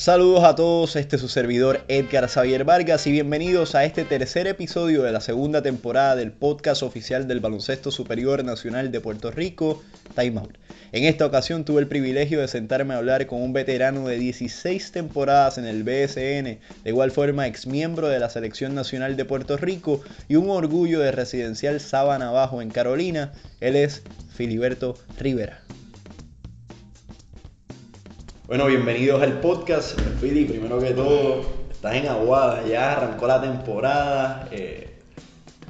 Saludos a todos, este es su servidor Edgar Xavier Vargas y bienvenidos a este tercer episodio de la segunda temporada del podcast oficial del Baloncesto Superior Nacional de Puerto Rico, Time Out. En esta ocasión tuve el privilegio de sentarme a hablar con un veterano de 16 temporadas en el BSN, de igual forma ex miembro de la Selección Nacional de Puerto Rico y un orgullo de residencial Sábana Bajo en Carolina. Él es Filiberto Rivera. Bueno, bienvenidos al podcast. Fili, primero que todo, estás en Aguada, ya arrancó la temporada. Eh,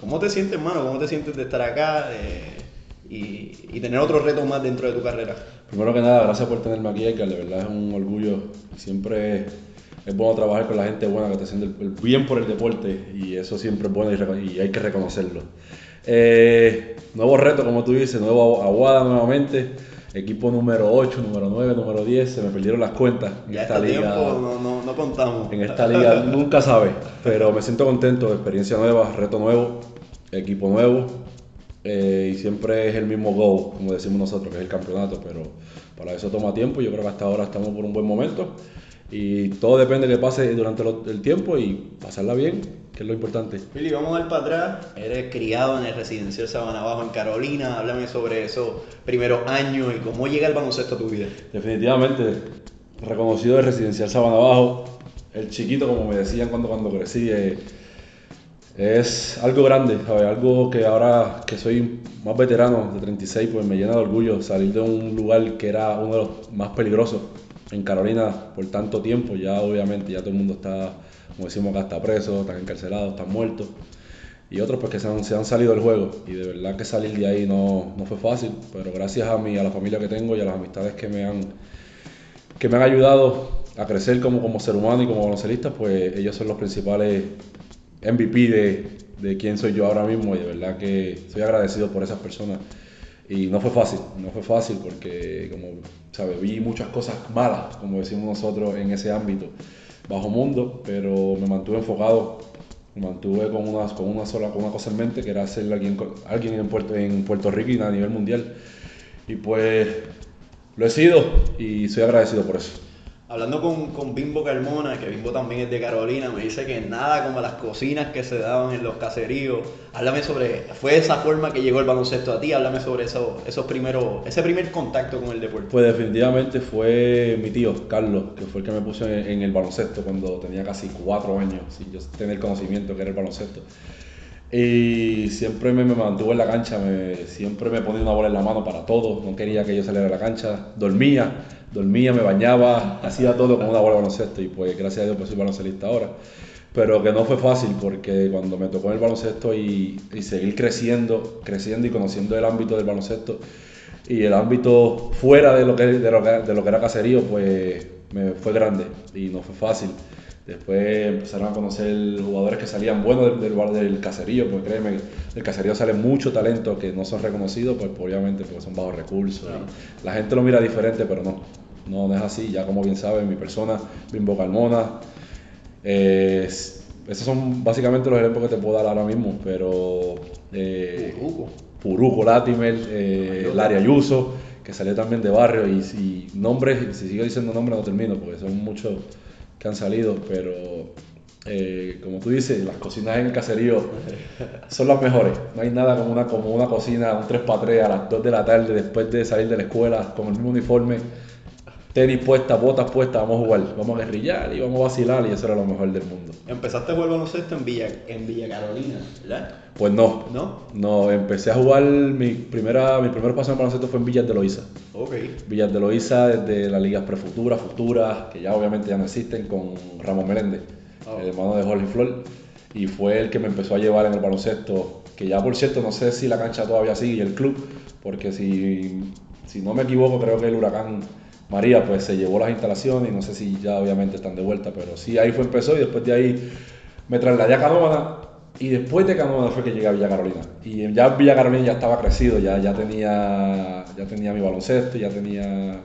¿Cómo te sientes, hermano? ¿Cómo te sientes de estar acá eh, y, tener otro reto más dentro de tu carrera? Primero que nada, gracias por tenerme aquí, Edgar. De verdad es un orgullo. Siempre es bueno trabajar con la gente buena que está haciendo el, bien por el deporte y eso siempre es bueno y, hay que reconocerlo. Eh, nuevo reto, como tú dices, nuevo Aguada nuevamente equipo número 8, número 9, número 10, se me perdieron las cuentas. En esta liga, no, no, no, contamos. En esta liga nunca sabe, pero me siento contento, experiencia nueva, reto nuevo, equipo nuevo. Eh, y siempre es el mismo go, como decimos nosotros, que es el campeonato, pero para eso toma tiempo. Yo creo que hasta ahora estamos por un buen momento y todo depende de que pase durante el tiempo y pasarla bien que es lo importante. Billy, vamos a dar para atrás. Eres criado en el residencial Sabana Bajo en Carolina. Háblame sobre esos primeros años y cómo llega el baloncesto a tu vida. Definitivamente, reconocido de residencial Sabana Bajo. El chiquito, como me decían cuando, cuando crecí, eh, es algo grande, ¿sabes? Algo que ahora que soy más veterano de 36, pues me llena de orgullo salir de un lugar que era uno de los más peligrosos en Carolina por tanto tiempo. Ya obviamente ya todo el mundo está como decimos acá, está preso, están encarcelados, están muertos. Y otros pues que se han, se han, salido del juego. Y de verdad que salir de ahí no, no, fue fácil. Pero gracias a mí, a la familia que tengo y a las amistades que me han, que me han ayudado a crecer como, como ser humano y como baloncelista, pues ellos son los principales MVP de, de quién soy yo ahora mismo. Y de verdad que soy agradecido por esas personas. Y no fue fácil, no fue fácil porque como, ¿sabes? Vi muchas cosas malas, como decimos nosotros, en ese ámbito bajo mundo, pero me mantuve enfocado, me mantuve con una, con una sola con una cosa en mente, que era ser alguien, alguien en, Puerto, en Puerto Rico y a nivel mundial. Y pues lo he sido y soy agradecido por eso. Hablando con, con, Bimbo Carmona, que Bimbo también es de Carolina, me dice que nada como las cocinas que se daban en los caseríos. Háblame sobre, ¿fue esa forma que llegó el baloncesto a ti? Háblame sobre eso, esos primeros, ese primer contacto con el deporte. Pues definitivamente fue mi tío, Carlos, que fue el que me puso en, el baloncesto cuando tenía casi cuatro años, sin yo tener conocimiento que era el baloncesto. Y siempre me, me mantuvo en la cancha, me, siempre me ponía una bola en la mano para todo, no quería que yo saliera a la cancha, dormía dormía, me bañaba, hacía todo con una bola de baloncesto y pues gracias a Dios pues soy baloncelista ahora. Pero que no fue fácil porque cuando me tocó en el baloncesto y, seguir creciendo, creciendo y conociendo el ámbito del baloncesto y el ámbito fuera de lo que, de lo que, de lo que era caserío, pues me fue grande y no fue fácil. Después empezaron a conocer jugadores que salían buenos del, del, del caserío, porque créeme, del caserío sale mucho talento que no son reconocidos, pues obviamente porque son bajos recursos. La gente lo mira diferente, pero no, no, es así. Ya como bien saben, mi persona, Bimbo Carmona, esos son básicamente los ejemplos que te puedo dar ahora mismo, pero... Eh, Puruco. Latimer, eh, Laria Ayuso, que salió también de barrio, y si nombres, si sigo diciendo nombres no termino, porque son muchos que han salido, pero eh, como tú dices, las cocinas en el caserío son las mejores. No hay nada como una, como una cocina, un 3x3 a las 2 de la tarde después de salir de la escuela con el mismo uniforme, tenis puestas, botas puestas, vamos a jugar, vamos a guerrillar y vamos a vacilar y eso era lo mejor del mundo. Empezaste a jugar baloncesto en Villa, en Villa Carolina, ¿verdad? Pues no. ¿No? No, empecé a jugar, mi primera mi primer paso en baloncesto fue en Villas de Loíza. Ok. Villas de Loíza desde las ligas prefuturas, futuras, que ya obviamente ya no existen, con Ramón Meléndez, oh. el hermano de Jorge Flor. Y fue el que me empezó a llevar en el baloncesto, que ya por cierto no sé si la cancha todavía sigue y el club, porque si, si no me equivoco creo que el huracán María pues se llevó las instalaciones y no sé si ya obviamente están de vuelta, pero sí, ahí fue empezó y después de ahí me trasladé a Canóvana y después de Canóvana fue que llegué a Villa Carolina. Y ya Villa Carolina ya estaba crecido, ya, ya, tenía, ya tenía mi baloncesto, ya tenía,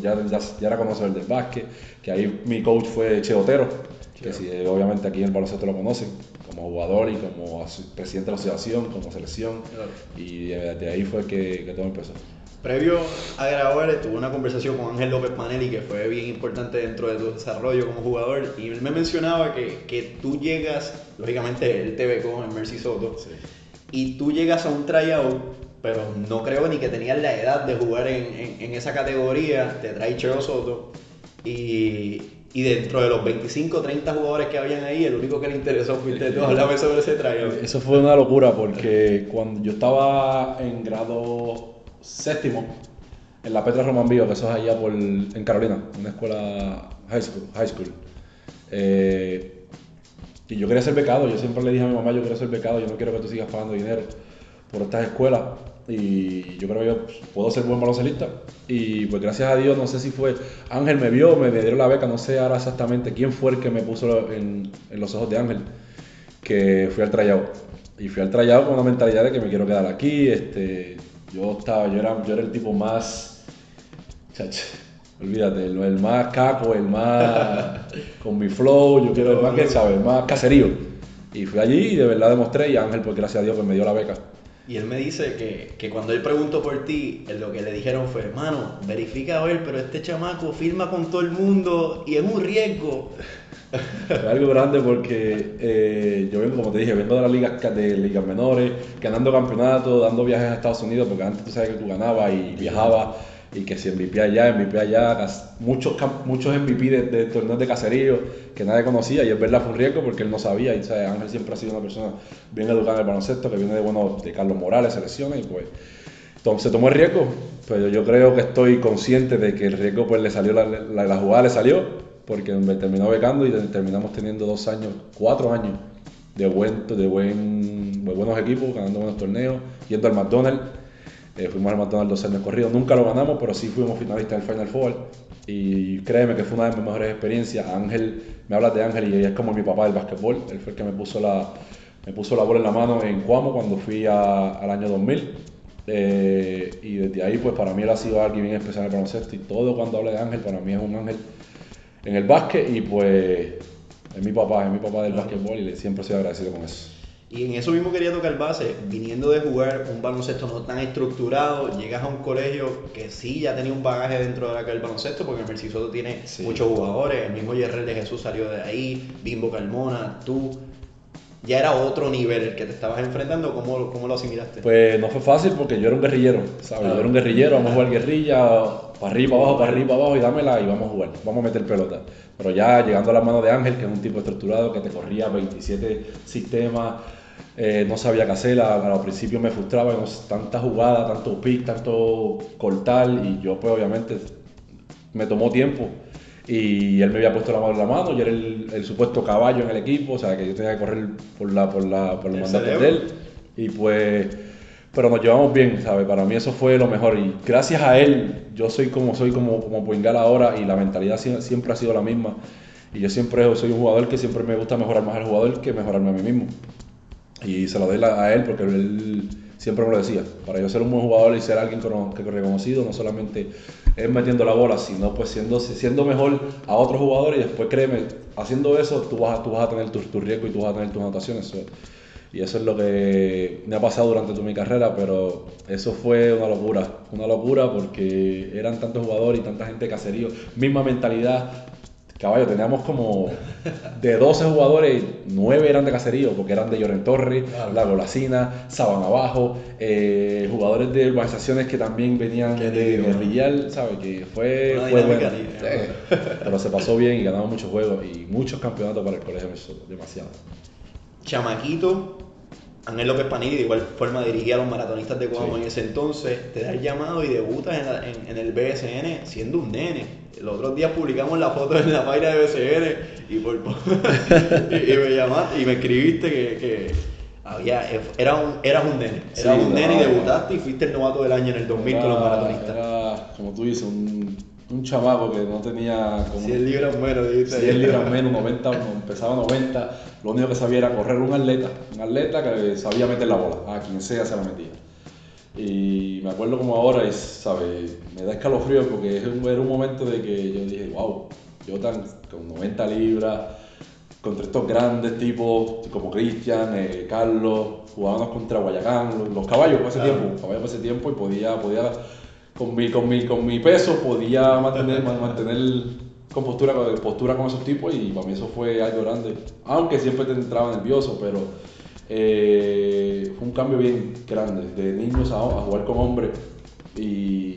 ya, ya, ya era conocedor del básquet, que ahí mi coach fue Che Otero, que si, obviamente aquí en el baloncesto lo conocen, como jugador y como presidente de la asociación, como selección, y de, ahí fue que, que todo empezó. Previo a grabar, tuve una conversación con Ángel López Panelli que fue bien importante dentro de tu desarrollo como jugador. Y él me mencionaba que, que tú llegas, lógicamente él te becó en Mercy Soto, y tú llegas a un tryout, pero no creo ni que tenías la edad de jugar en, en, en esa categoría. Te trae Chero Soto. Y, y dentro de los 25 30 jugadores que habían ahí, el único que le interesó fuiste tú. Háblame sobre ese tryout. Eso fue una locura porque cuando yo estaba en grado séptimo, en la Petra Roman Bio, que eso es allá por, en Carolina, una escuela high school. High school. Eh, y yo quería ser becado, yo siempre le dije a mi mamá, yo quiero ser becado, yo no quiero que tú sigas pagando dinero por estas escuelas. Y yo creo que yo puedo ser buen baloncelista. Y pues gracias a Dios, no sé si fue Ángel me vio, me dieron la beca, no sé ahora exactamente quién fue el que me puso en, en los ojos de Ángel, que fui al trayado. Y fui al trayado con una mentalidad de que me quiero quedar aquí. Este, yo estaba, yo era, yo era el tipo más, chacho, olvídate, el, más caco, el más con mi flow, yo quiero el más que sabe, el más caserío. Y fui allí y de verdad demostré y Ángel, pues gracias a Dios, pues me dio la beca. Y él me dice que, que, cuando él preguntó por ti, lo que le dijeron fue, hermano, verifica a ver, pero este chamaco firma con todo el mundo y es un riesgo. Algo grande porque eh, yo vengo, como te dije, vengo de las ligas, de ligas menores, ganando campeonatos, dando viajes a Estados Unidos, porque antes tú sabes que tú ganabas y viajabas, y que si MVP allá, MVP allá, muchos, muchos MVP de, torneos de caserío que nadie conocía, y es verdad fue un riesgo porque él no sabía, y ¿sabes? Ángel siempre ha sido una persona bien educada en el baloncesto, que viene de, bueno, de Carlos Morales, selecciones, y pues entonces, tomó el riesgo, pero yo creo que estoy consciente de que el riesgo pues le salió, la, la, la jugada le salió, porque me terminó becando y terminamos teniendo dos años, cuatro años de, buen, de, buen, de buenos equipos, ganando buenos torneos, yendo al McDonald's. Eh, fuimos al McDonald's dos años corridos, nunca lo ganamos, pero sí fuimos finalistas del Final Four. Y créeme que fue una de mis mejores experiencias. Ángel, me hablas de Ángel y ella es como mi papá del básquetbol. Él fue el que me puso la, me puso la bola en la mano en Cuamo cuando fui a, al año 2000. Eh, y desde ahí, pues para mí él ha sido alguien bien especial en el baloncesto. Y todo cuando hablo de Ángel, para mí es un ángel en el básquet y pues es mi papá, es mi papá del básquetbol y siempre soy agradecido con eso. Y en eso mismo quería tocar base, viniendo de jugar un baloncesto no tan estructurado, llegas a un colegio que sí ya tenía un bagaje dentro de la del baloncesto, porque el Mercisoto tiene sí. muchos jugadores, el mismo Yerrel de Jesús salió de ahí, Bimbo Carmona, tú, ya era otro nivel el que te estabas enfrentando, ¿cómo, cómo lo asimilaste? Pues no fue fácil porque yo era un guerrillero, ¿sabes? Yo era un guerrillero, vamos a jugar guerrilla, para arriba, abajo, para arriba, abajo y dámela y vamos a jugar, vamos a meter pelota. Pero ya llegando a las manos de Ángel, que es un tipo estructurado, que te corría 27 sistemas, eh, no sabía qué hacer, a, a, principio me frustraba, no, tanta jugada, tanto pick, tanto cortar y yo pues obviamente me tomó tiempo y él me había puesto la mano en la mano, yo era el, el, supuesto caballo en el equipo, o sea que yo tenía que correr por, la, por, la, por los mandatos de él. Y pues, pero nos llevamos bien, ¿sabes? Para mí eso fue lo mejor. Y gracias a él, yo soy como soy como, como Poingal ahora y la mentalidad siempre ha sido la misma. Y yo siempre soy un jugador que siempre me gusta mejorar más al jugador que mejorarme a mí mismo. Y se lo doy a él porque él siempre me lo decía. Para yo ser un buen jugador y ser alguien que reconocido, no solamente es metiendo la bola, sino pues siendo, siendo mejor a otros jugadores y después créeme, haciendo eso tú vas, tú vas a tener tu, tu riesgo y tú vas a tener tus anotaciones. Y eso es lo que me ha pasado durante toda mi carrera, pero eso fue una locura, una locura porque eran tantos jugadores y tanta gente de caserío, misma mentalidad, Caballo, teníamos como de 12 jugadores, 9 eran de caserío, porque eran de Lloren Torres, claro. La Golacina, Sabana Abajo, eh, jugadores de organizaciones que también venían Qué de guerrillar, ¿sabes? Que fue, fue bueno. Sí. Pero se pasó bien y ganamos muchos juegos y muchos campeonatos para el colegio, demasiado. Chamaquito, Ángel López Panini de igual forma dirigía a los maratonistas de Coamo Sí. en ese entonces, te da el llamado y debutas en, la- en- en el BSN siendo un nene. Los otros días publicamos la foto en la página de BSN y, por, y, y me llamaste y me escribiste que, que había, era un, eras un nene. Sí, Eras un nene y debutaste y fuiste el novato del año en el 2000 con los Era- maratonistas. Era, como tú dices, un, un chamaco que no tenía como 100 libras menos, dijiste. 100 libras menos, 90, empezaba 90. Lo único que sabía era correr un atleta, un atleta que sabía meter la bola, a quien sea se la metía. Y me acuerdo como ahora, ¿sabes? Me da escalofrío porque era un momento de que yo dije, wow, yo tan con 90 libras, contra estos grandes tipos como Cristian, eh, Carlos, jugábamos contra Guayacán, los, los caballos por ese Claro. tiempo, caballos por ese tiempo y podía, podía con mi, con mi, con mi peso podía mantener, mantener compostura, postura con esos tipos y para mí eso fue algo grande. Aunque siempre te entraba nervioso, pero eh, fue un cambio bien grande, de niños a, jugar con hombres y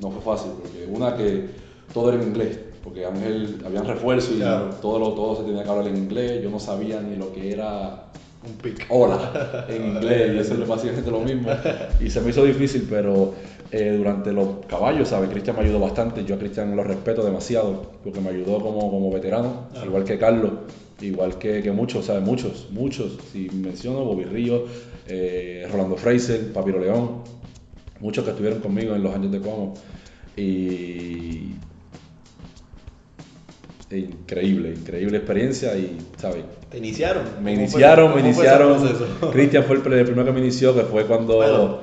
no fue fácil, porque una que todo era en inglés, porque Ángel, habían refuerzos y todo, lo, todo se tenía que hablar en inglés, yo no sabía ni lo que era un pic. Hola, en inglés, y eso es básicamente lo mismo. Y se me hizo difícil, pero eh, durante los caballos, ¿sabes? Cristian me ayudó bastante. Yo a Cristian lo respeto demasiado, porque me ayudó como, como veterano, al igual que Carlos, igual que, que muchos, ¿sabes? Muchos, muchos. Si menciono, Bobby Río, eh, Rolando Fraser, Papiro León, muchos que estuvieron conmigo en los años de Como. Y increíble, increíble experiencia y, ¿sabes? ¿Te iniciaron? Me iniciaron, me iniciaron. Cristian fue el, primero que me inició, que fue cuando...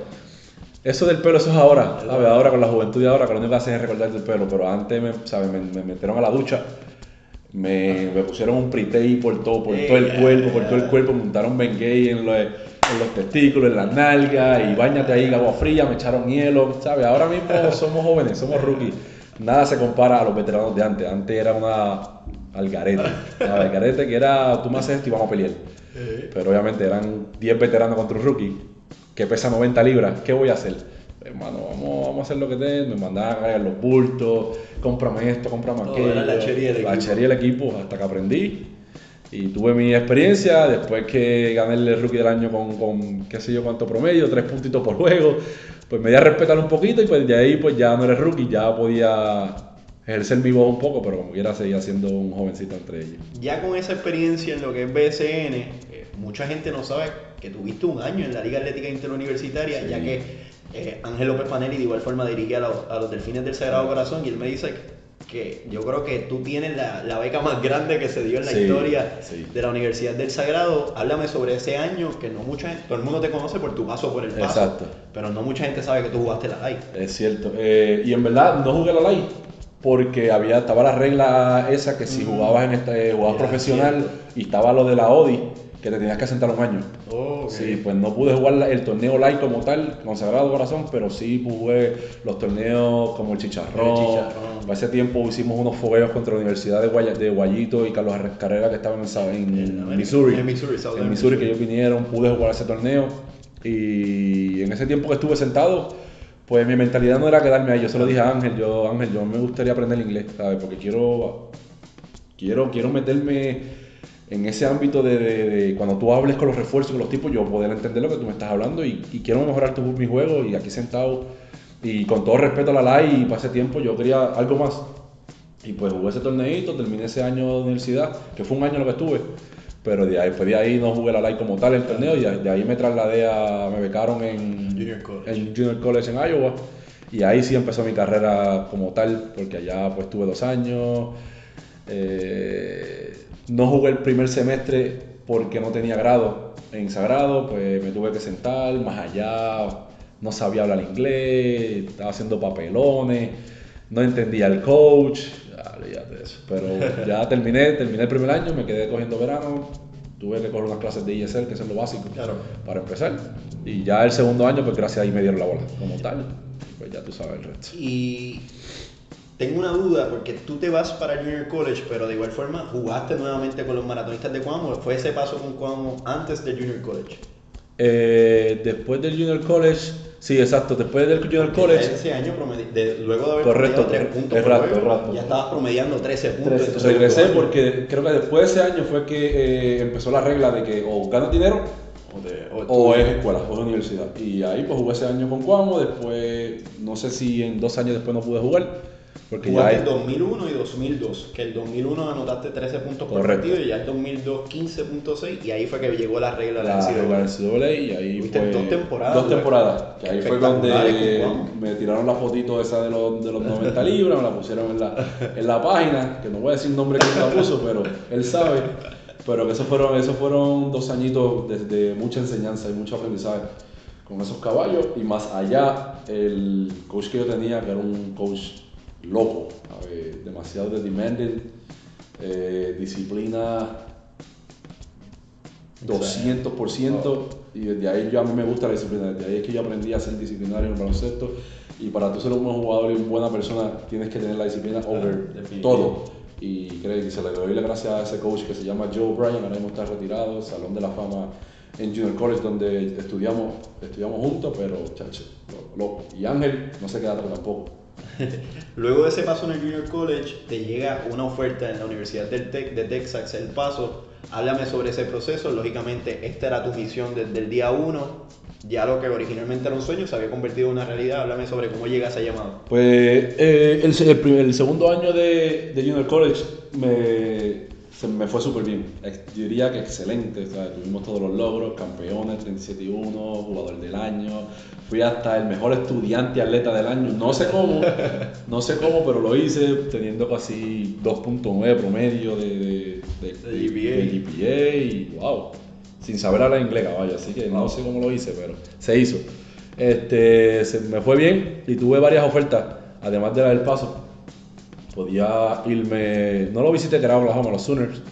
Eso del pelo, eso es ahora, ¿sabes? Ahora con la juventud y ahora, que lo único que hacen es recordar el pelo, pero antes, me, ¿sabes? Me, metieron a la ducha, me, me pusieron un pretey por todo, por todo el cuerpo, por todo el cuerpo, montaron Bengay en, en los testículos, en las nalgas, y bañate ahí en agua fría, me echaron hielo, ¿sabes? Ahora mismo somos jóvenes, somos rookies nada se compara a los veteranos de antes. Antes era una algarete. Una algarete que era, tú me haces esto y vamos a pelear. Pero obviamente eran 10 veteranos contra un rookie que pesa 90 libras. ¿Qué voy a hacer? Hermano, vamos, vamos a hacer lo que den. Me mandaban a cargar los bultos, cómprame esto, cómprame aquello. Era la chería del equipo. La del equipo hasta que aprendí. Y tuve mi experiencia, después que gané el rookie del año con, con qué sé yo cuánto promedio, tres puntitos por juego, pues me di a respetar un poquito y pues de ahí pues ya no eres rookie, ya podía ejercer mi voz un poco, pero como quiera seguía siendo un jovencito entre ellos. Ya con esa experiencia en lo que es BSN, eh, mucha gente no sabe que tuviste un año en la Liga Atlética Interuniversitaria, ya que eh, Ángel López Panelli de igual forma dirigía a los, a los Delfines del Sagrado Corazón y él me dice que yo creo que tú tienes la, la, beca más grande que se dio en la historia de la Universidad del Sagrado. Háblame sobre ese año que no mucha gente, todo el mundo te conoce por tu paso por el paso, Exacto. pero no mucha gente sabe que tú jugaste la LAI. Es cierto. Eh, y en verdad no jugué la LAI porque había estaba la regla esa que si jugabas en este jugabas profesional y estaba lo de la ODI que te tenías que sentar un año. Oh, Sí, pues no pude jugar el torneo live como tal, consagrado corazón, pero sí jugué los torneos como el Chicharrón. El ese tiempo hicimos unos fogueos contra la Universidad de, de Guayito y Carlos Carrera que estaban en, Missouri. En Missouri, en Missouri que ellos vinieron, pude jugar ese torneo. Y en ese tiempo que estuve sentado, pues mi mentalidad no era quedarme ahí. Yo se lo dije a Ángel, yo, Ángel, yo me gustaría aprender inglés, ¿sabes? Porque quiero, quiero, quiero meterme en ese ámbito de, cuando tú hables con los refuerzos, con los tipos, yo poder entender lo que tú me estás hablando y, quiero mejorar tu, mi juego y aquí sentado y con todo respeto a la LAI y para ese tiempo yo quería algo más. Y pues jugué ese torneito, terminé ese año de universidad, que fue un año lo que estuve, pero de ahí, de ahí no jugué la LAI como tal el torneo y de ahí me trasladé a, me becaron en Junior College en, Junior College en Iowa y ahí sí empezó mi carrera como tal, porque allá pues tuve dos años. Eh, no jugué el primer semestre porque no tenía grado en Sagrado, pues me tuve que sentar más allá, no sabía hablar inglés, estaba haciendo papelones, no entendía el coach, ya, de eso. Pero ya terminé, terminé el primer año, me quedé cogiendo verano, tuve que coger unas clases de ISL, que es lo básico, para empezar. Y ya el segundo año, pues gracias a ahí me dieron la bola como tal, pues ya tú sabes el resto. Y tengo una duda porque tú te vas para el Junior College, pero de igual forma jugaste nuevamente con los maratonistas de Cuamo. ¿Fue ese paso con Cuamo antes del Junior College? Eh, después del Junior College, sí, exacto. Después del Junior College. Ese año, luego de haber correcto, 3 puntos, rato, ya estabas promediando 13 puntos. regresé porque creo que después de ese año fue que eh, empezó la regla de que o ganas dinero o, es escuela, o es universidad. Y ahí pues jugué ese año con Cuamo. Después, no sé si en dos años después no pude jugar porque ya el 2001 y 2002, que el 2001 anotaste 13 puntos por partido y ya el 2002 15.6 y ahí fue que llegó la regla de la NCAA. y ahí fue dos temporadas. Dos temporadas. Que ahí fue donde me tiraron la fotito esa de los, de los 90 libras, me la pusieron en la, en la página, que no voy a decir el nombre me la puso, pero él sabe. Pero que esos fueron, esos fueron dos añitos de, de mucha enseñanza y mucho aprendizaje con esos caballos y más allá el coach que yo tenía, que era un coach loco, demasiado de demanding, eh, disciplina 200% y desde ahí yo a mí me gusta la disciplina, desde ahí es que yo aprendí a ser disciplinario en el baloncesto Y para tú ser un buen jugador y una buena persona, tienes que tener la disciplina over todo. Y creo que se le doy la gracias a ese coach que se llama Joe Bryan, ahora mismo está retirado, Salón de la Fama en Junior College, donde estudiamos, estudiamos juntos, pero chacho, loco. Y Ángel no se queda atrás tampoco. Luego de ese paso en el Junior College, te llega una oferta en la Universidad del Tech, de Texas, El Paso. Háblame sobre ese proceso. Lógicamente, esta era tu misión desde el día uno. Ya lo que originalmente era un sueño se había convertido en una realidad. Háblame sobre cómo llega esa llamada. Pues eh, el, segundo año de Junior College me, se me fue súper bien. Yo diría que excelente. tuvimos todos los logros, campeones, 37 y 1, jugador del año. Fui hasta el mejor estudiante atleta del año. No sé cómo, no sé cómo, pero lo hice teniendo casi 2.9 promedio de, de, de, GPA. y wow, sin saber hablar inglés, vaya. Así que no sé cómo lo hice, pero se hizo. Este, se me fue bien y tuve varias ofertas, además de la del paso podía irme, no lo visité que era Oklahoma, los Sooners,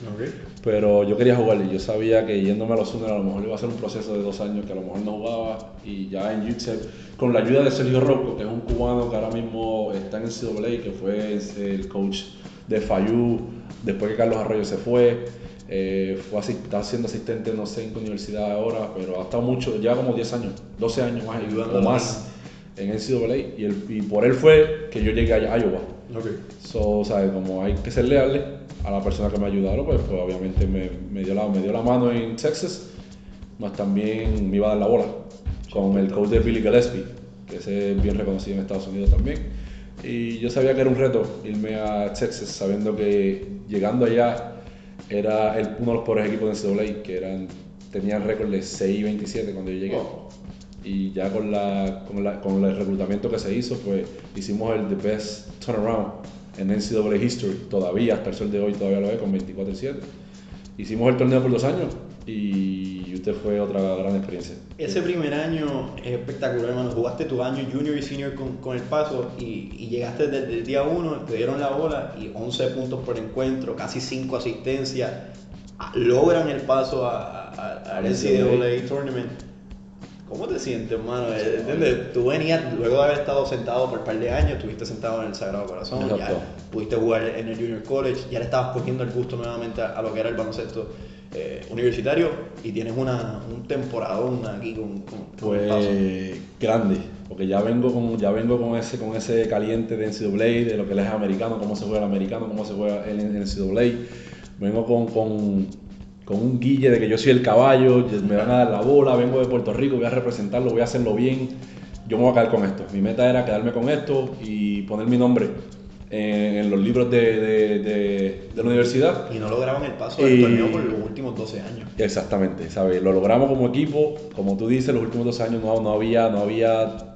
pero yo quería jugar y yo sabía que yéndome a los Sooners a lo mejor iba a ser un proceso de dos años que a lo mejor no jugaba y ya en UTEP, con la ayuda de Sergio Rocco, que es un cubano que ahora mismo está en el CWA, que fue el coach de Fayú, después que Carlos Arroyo se fue, eh, fue así, está siendo asistente, no sé en qué universidad ahora, pero ha estado mucho, ya como 10 años, 12 años más ayudando más en el CWA y, el, y por él fue que yo llegué a Iowa. Okay. So, ¿sabes? Como hay que ser leales a la persona que me ayudaron, pues, pues obviamente me, me, dio la, me dio la mano en Texas, más también me iba a dar la bola con el coach de Billy Gillespie, que es bien reconocido en Estados Unidos también. Y yo sabía que era un reto irme a Texas, sabiendo que llegando allá era el, uno de los peores equipos de NCAA, que eran, tenían récord de 6 y 27 cuando yo llegué. Oh y ya con, la, con, la, con, el reclutamiento que se hizo, pues hicimos el The Best Turnaround en NCAA History, todavía hasta el sol de hoy todavía lo es, con 24-7. Hicimos el torneo por dos años y usted fue otra gran experiencia. Ese primer año es espectacular, hermano. Jugaste tu año junior y senior con, con el paso y, y, llegaste desde el día uno, te dieron la bola y 11 puntos por encuentro, casi 5 asistencias. Logran el paso al NCAA Tournament ¿Cómo te sientes, hermano? Eh, ¿Entiendes? Tú venías, luego de haber estado sentado por un par de años, estuviste sentado en el Sagrado Corazón, ya pudiste jugar en el Junior College, ya le estabas cogiendo el gusto nuevamente a, lo que era el baloncesto eh, universitario y tienes una, un temporadón aquí con, con, pues, grande, porque ya vengo con ya vengo con ese con ese caliente de NCAA, de lo que es americano, cómo se juega el americano, cómo se juega el NCAA. Vengo con, con con un guille de que yo soy el caballo, me van a dar la bola, vengo de Puerto Rico, voy a representarlo, voy a hacerlo bien, yo me voy a caer con esto. Mi meta era quedarme con esto y poner mi nombre en, los libros de, la universidad. Y no lograban el paso del torneo por los últimos 12 años. Exactamente, ¿sabes? Lo logramos como equipo, como tú dices, los últimos 12 años no, no había, no había,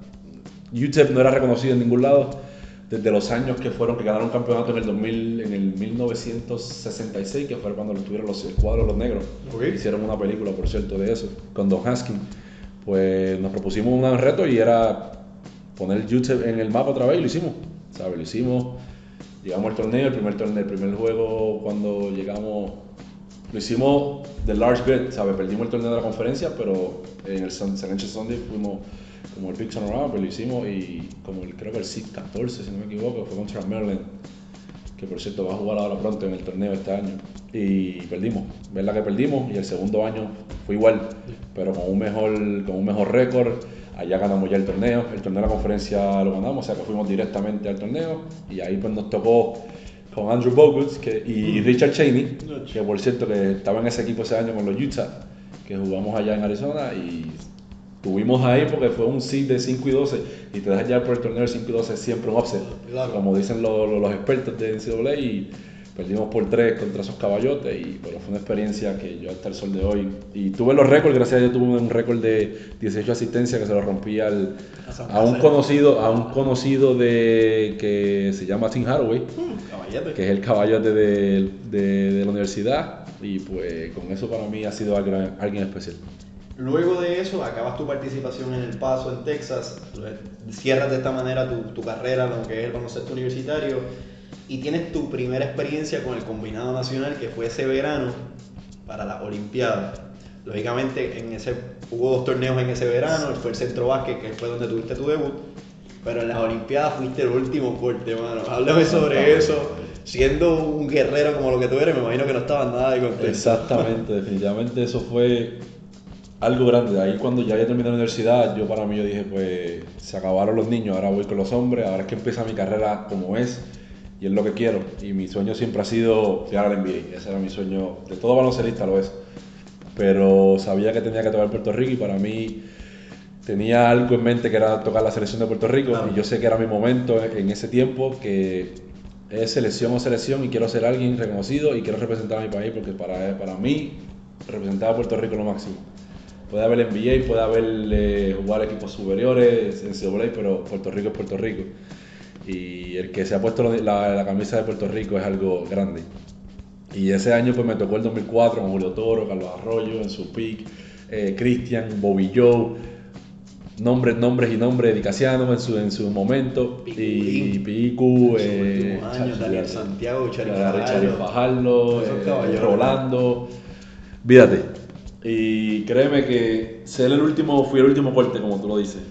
UTEP no era reconocido en ningún lado desde los años que fueron, que ganaron campeonato en el 2000, en el 1966, que fue cuando tuvieron los, el cuadro Los Negros. Hicieron una película, por cierto, de eso, con Don Haskin. Pues nos propusimos un reto y era poner YouTube en el mapa otra vez y lo hicimos, ¿sabes? Lo hicimos, llegamos al torneo, el primer torneo, el primer juego cuando llegamos, lo hicimos de large bet, ¿sabes? Perdimos el torneo de la conferencia, pero en el San Sunday fuimos como el Big Turnaround, pero lo hicimos y como el, creo que el SID 14, si no me equivoco, fue contra Maryland, que por cierto va a jugar ahora pronto en el torneo este año. Y perdimos, ¿verdad que perdimos? Y el segundo año fue igual, pero con un mejor, con un mejor récord. Allá ganamos ya el torneo, el torneo de la conferencia lo ganamos, o sea que fuimos directamente al torneo y ahí pues nos tocó con Andrew Bogut que, y mm. Richard Cheney, que por cierto que estaba en ese equipo ese año con los Utah, que jugamos allá en Arizona y Tuvimos ahí porque fue un seed de 5 y 12 y te dejas ya por el torneo de 5 y 12 siempre un offset, como dicen los, expertos de NCAA y perdimos por 3 contra esos caballotes, y, pero fue una experiencia que yo hasta el sol de hoy, y tuve los récords, gracias a Dios tuve un récord de 18 asistencias que se lo rompí al, a un conocido, a un conocido de que se llama Tim Haraway, mm, que es el caballote de, de, la universidad, y pues con eso para mí ha sido alguien especial. Luego de eso, acabas tu participación en el Paso en Texas, cierras de esta manera tu, carrera lo que es el baloncesto universitario y tienes tu primera experiencia con el combinado nacional que fue ese verano para la Olimpiada. Lógicamente, en ese, hubo dos torneos en ese verano, fue el Centro Básquet, que fue donde tuviste tu debut, pero en las Olimpiadas fuiste el último corte, mano. Háblame sobre eso. Siendo un guerrero como lo que tú eres, me imagino que no estabas nada de contento. Exactamente, definitivamente eso fue algo grande. Ahí cuando ya había terminado la universidad, yo para mí yo dije, pues se acabaron los niños, ahora voy con los hombres, ahora es que empieza mi carrera como es y es lo que quiero. Y mi sueño siempre ha sido llegar al NBA. Ese era mi sueño, de todo baloncelista lo es. Pero sabía que tenía que tocar Puerto Rico y para mí tenía algo en mente que era tocar la selección de Puerto Rico y yo sé que era mi momento en ese tiempo que es selección o selección y quiero ser alguien reconocido y quiero representar a mi país porque para, para mí representar a Puerto Rico es lo máximo. Puede haber NBA, puede haber eh, jugar equipos superiores, en CWA, pero Puerto Rico es Puerto Rico. Y el que se ha puesto la, la, camisa de Puerto Rico es algo grande. Y ese año pues me tocó el 2004 con Julio Toro, Carlos Arroyo en su peak, eh, Cristian, Bobby Joe, nombres, nombres y nombres de Casiano en su, en su momento. y Piku, eh, Daniel Santiago, Charlie Fajardo, eh, Rolando. Vídate. Y créeme que ser el último, fui el último corte, como tú lo dices.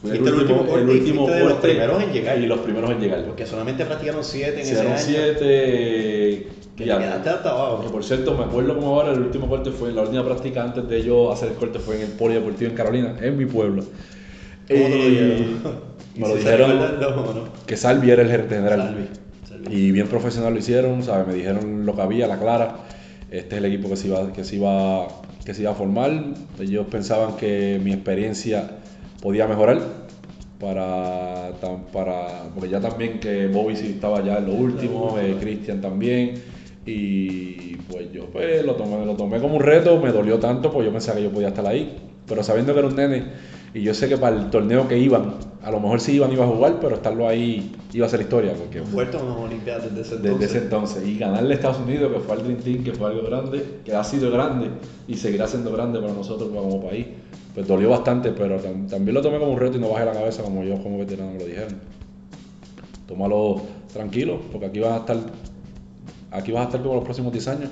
Fui el último, corte, el último corte, los primeros en llegar. Y los primeros en llegar. Porque solamente practicaron siete en ese año. siete. Que ya, quedaste hasta abajo. Que por cierto, me acuerdo como ahora, el último corte fue, la última práctica antes de yo hacer el corte fue en el Polideportivo en Carolina, en mi pueblo. ¿Cómo te lo dijeron? Me lo dijeron que Salvi era el gerente general. Y bien profesional lo hicieron, ¿sabes? Me dijeron lo que había, la clara. Este es el equipo que se iba, que se iba, que se iba a formar. Ellos pensaban que mi experiencia podía mejorar para, para porque ya también que Bobby sí estaba ya en lo último, eh, Cristian también. Y pues yo pues, lo, tomé, lo tomé como un reto, me dolió tanto, pues yo pensaba que yo podía estar ahí. Pero sabiendo que era un nene, y yo sé que para el torneo que iban, a lo mejor sí iban, iba a jugar, pero estarlo ahí iba a ser historia. Porque a unas Olimpiadas desde ese entonces. Desde ese entonces. Y ganarle a Estados Unidos, que fue al Dream Team, que fue algo grande, que ha sido grande y seguirá siendo grande para nosotros como país. Pues dolió bastante, pero también lo tomé como un reto y no bajé la cabeza como yo como veterano me lo dijeron. Tómalo tranquilo, porque aquí vas a estar, aquí vas a estar como los próximos 10 años.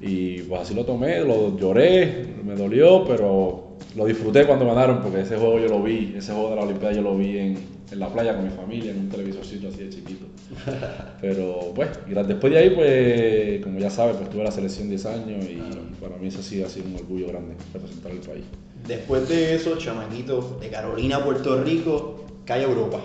Y pues así lo tomé, lo lloré, me dolió, pero lo disfruté cuando ganaron porque ese juego yo lo vi, ese juego de la Olimpiada yo lo vi en, en la playa con mi familia, en un televisorcito así de chiquito. Pero pues, y después de ahí, pues, como ya sabes, pues tuve la selección 10 años y para mí eso sí ha sido un orgullo grande representar el país. Después de eso, chamaquito de Carolina, Puerto Rico, cae a Europa,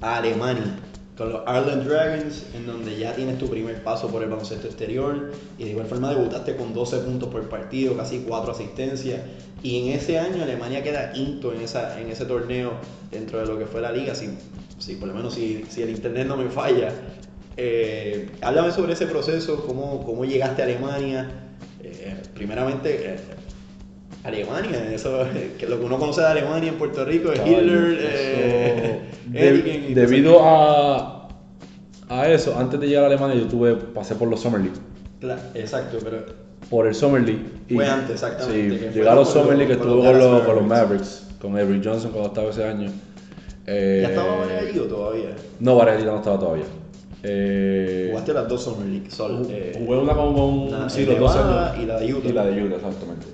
a Alemania con los Ireland Dragons, en donde ya tienes tu primer paso por el baloncesto exterior y de igual forma debutaste con 12 puntos por partido, casi 4 asistencias. Y en ese año Alemania queda quinto en, esa, en ese torneo dentro de lo que fue la liga, si, si por lo menos si, si el internet no me falla. Eh, háblame sobre ese proceso, cómo, cómo llegaste a Alemania. Eh, primeramente, eh, Alemania, eso, que lo que uno conoce de Alemania en Puerto Rico es Hitler, eh, Debido a, a eso, antes de llegar a Alemania yo tuve, pasé por los Summer League. Claro, exacto, pero... Por el Summer League. Fue antes, exactamente. Sí, llegar a los Summer League, estuve con los, con los Mavericks, con Avery Johnson cuando estaba ese año. Eh, ¿Ya estaba allí o todavía? No, Varela no estaba todavía. Eh, Jugaste las dos Summer League. Sol, eh, jugué una con, con sí, los dos años. Y la de Utah. Y la de Utah, exactamente.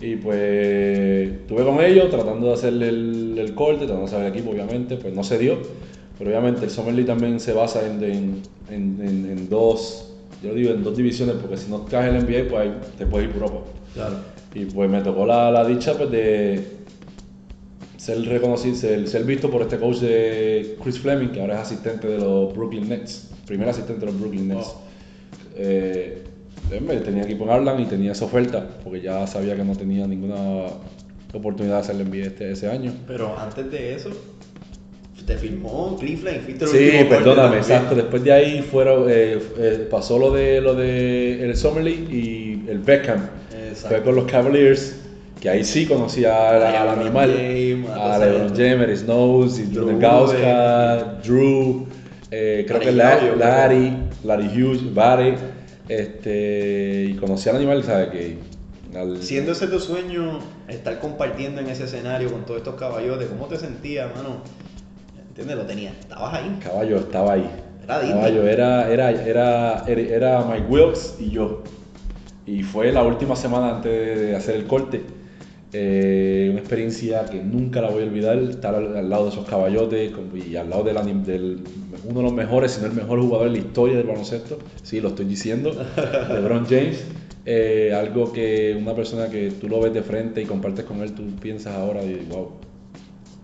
Y pues estuve con ellos tratando de hacerle el, el corte, tratando de hacer el equipo, obviamente, pues no se dio. Pero obviamente el Summer League también se basa en, en, en, en dos, yo digo en dos divisiones, porque si no caes en el NBA, pues te puedes ir por Europa. Claro. Y pues me tocó la, la dicha pues, de ser reconocido, ser, ser, visto por este coach de Chris Fleming, que ahora es asistente de los Brooklyn Nets, primer asistente de los Brooklyn Nets. Eh, tenía equipo en Arland y tenía esa oferta, porque ya sabía que no tenía ninguna oportunidad de hacerle envío este, ese año. Pero antes de eso, te firmó Cleveland, fuiste Sí, perdóname, exacto. Después de ahí fueron, eh, eh, pasó lo de lo de el Summer League y el Beckham. Fue con los Cavaliers, que ahí sí conocía al, animal, a LeBron James, Eric Snows, Drew Gauska, Drew, eh, creo que Larry, Larry Hughes, Barry. Este, y conocí al animal, ¿sabes? Que Siendo ese tu sueño, estar compartiendo en ese escenario con todos estos caballotes, ¿cómo te sentías, mano? ¿Entiendes? Lo tenías, estabas ahí. Caballo, estaba ahí. Era Caballo, era, era, era, era, Mike Wilkes y yo. Y fue la última semana antes de hacer el corte. Eh, una experiencia que nunca la voy a olvidar, estar al, lado de esos caballotes y al lado del, del, uno de los mejores, si no el mejor jugador en la historia del baloncesto, sí, lo estoy diciendo, LeBron James. Eh, algo que una persona que tú lo ves de frente y compartes con él, tú piensas ahora, y, wow,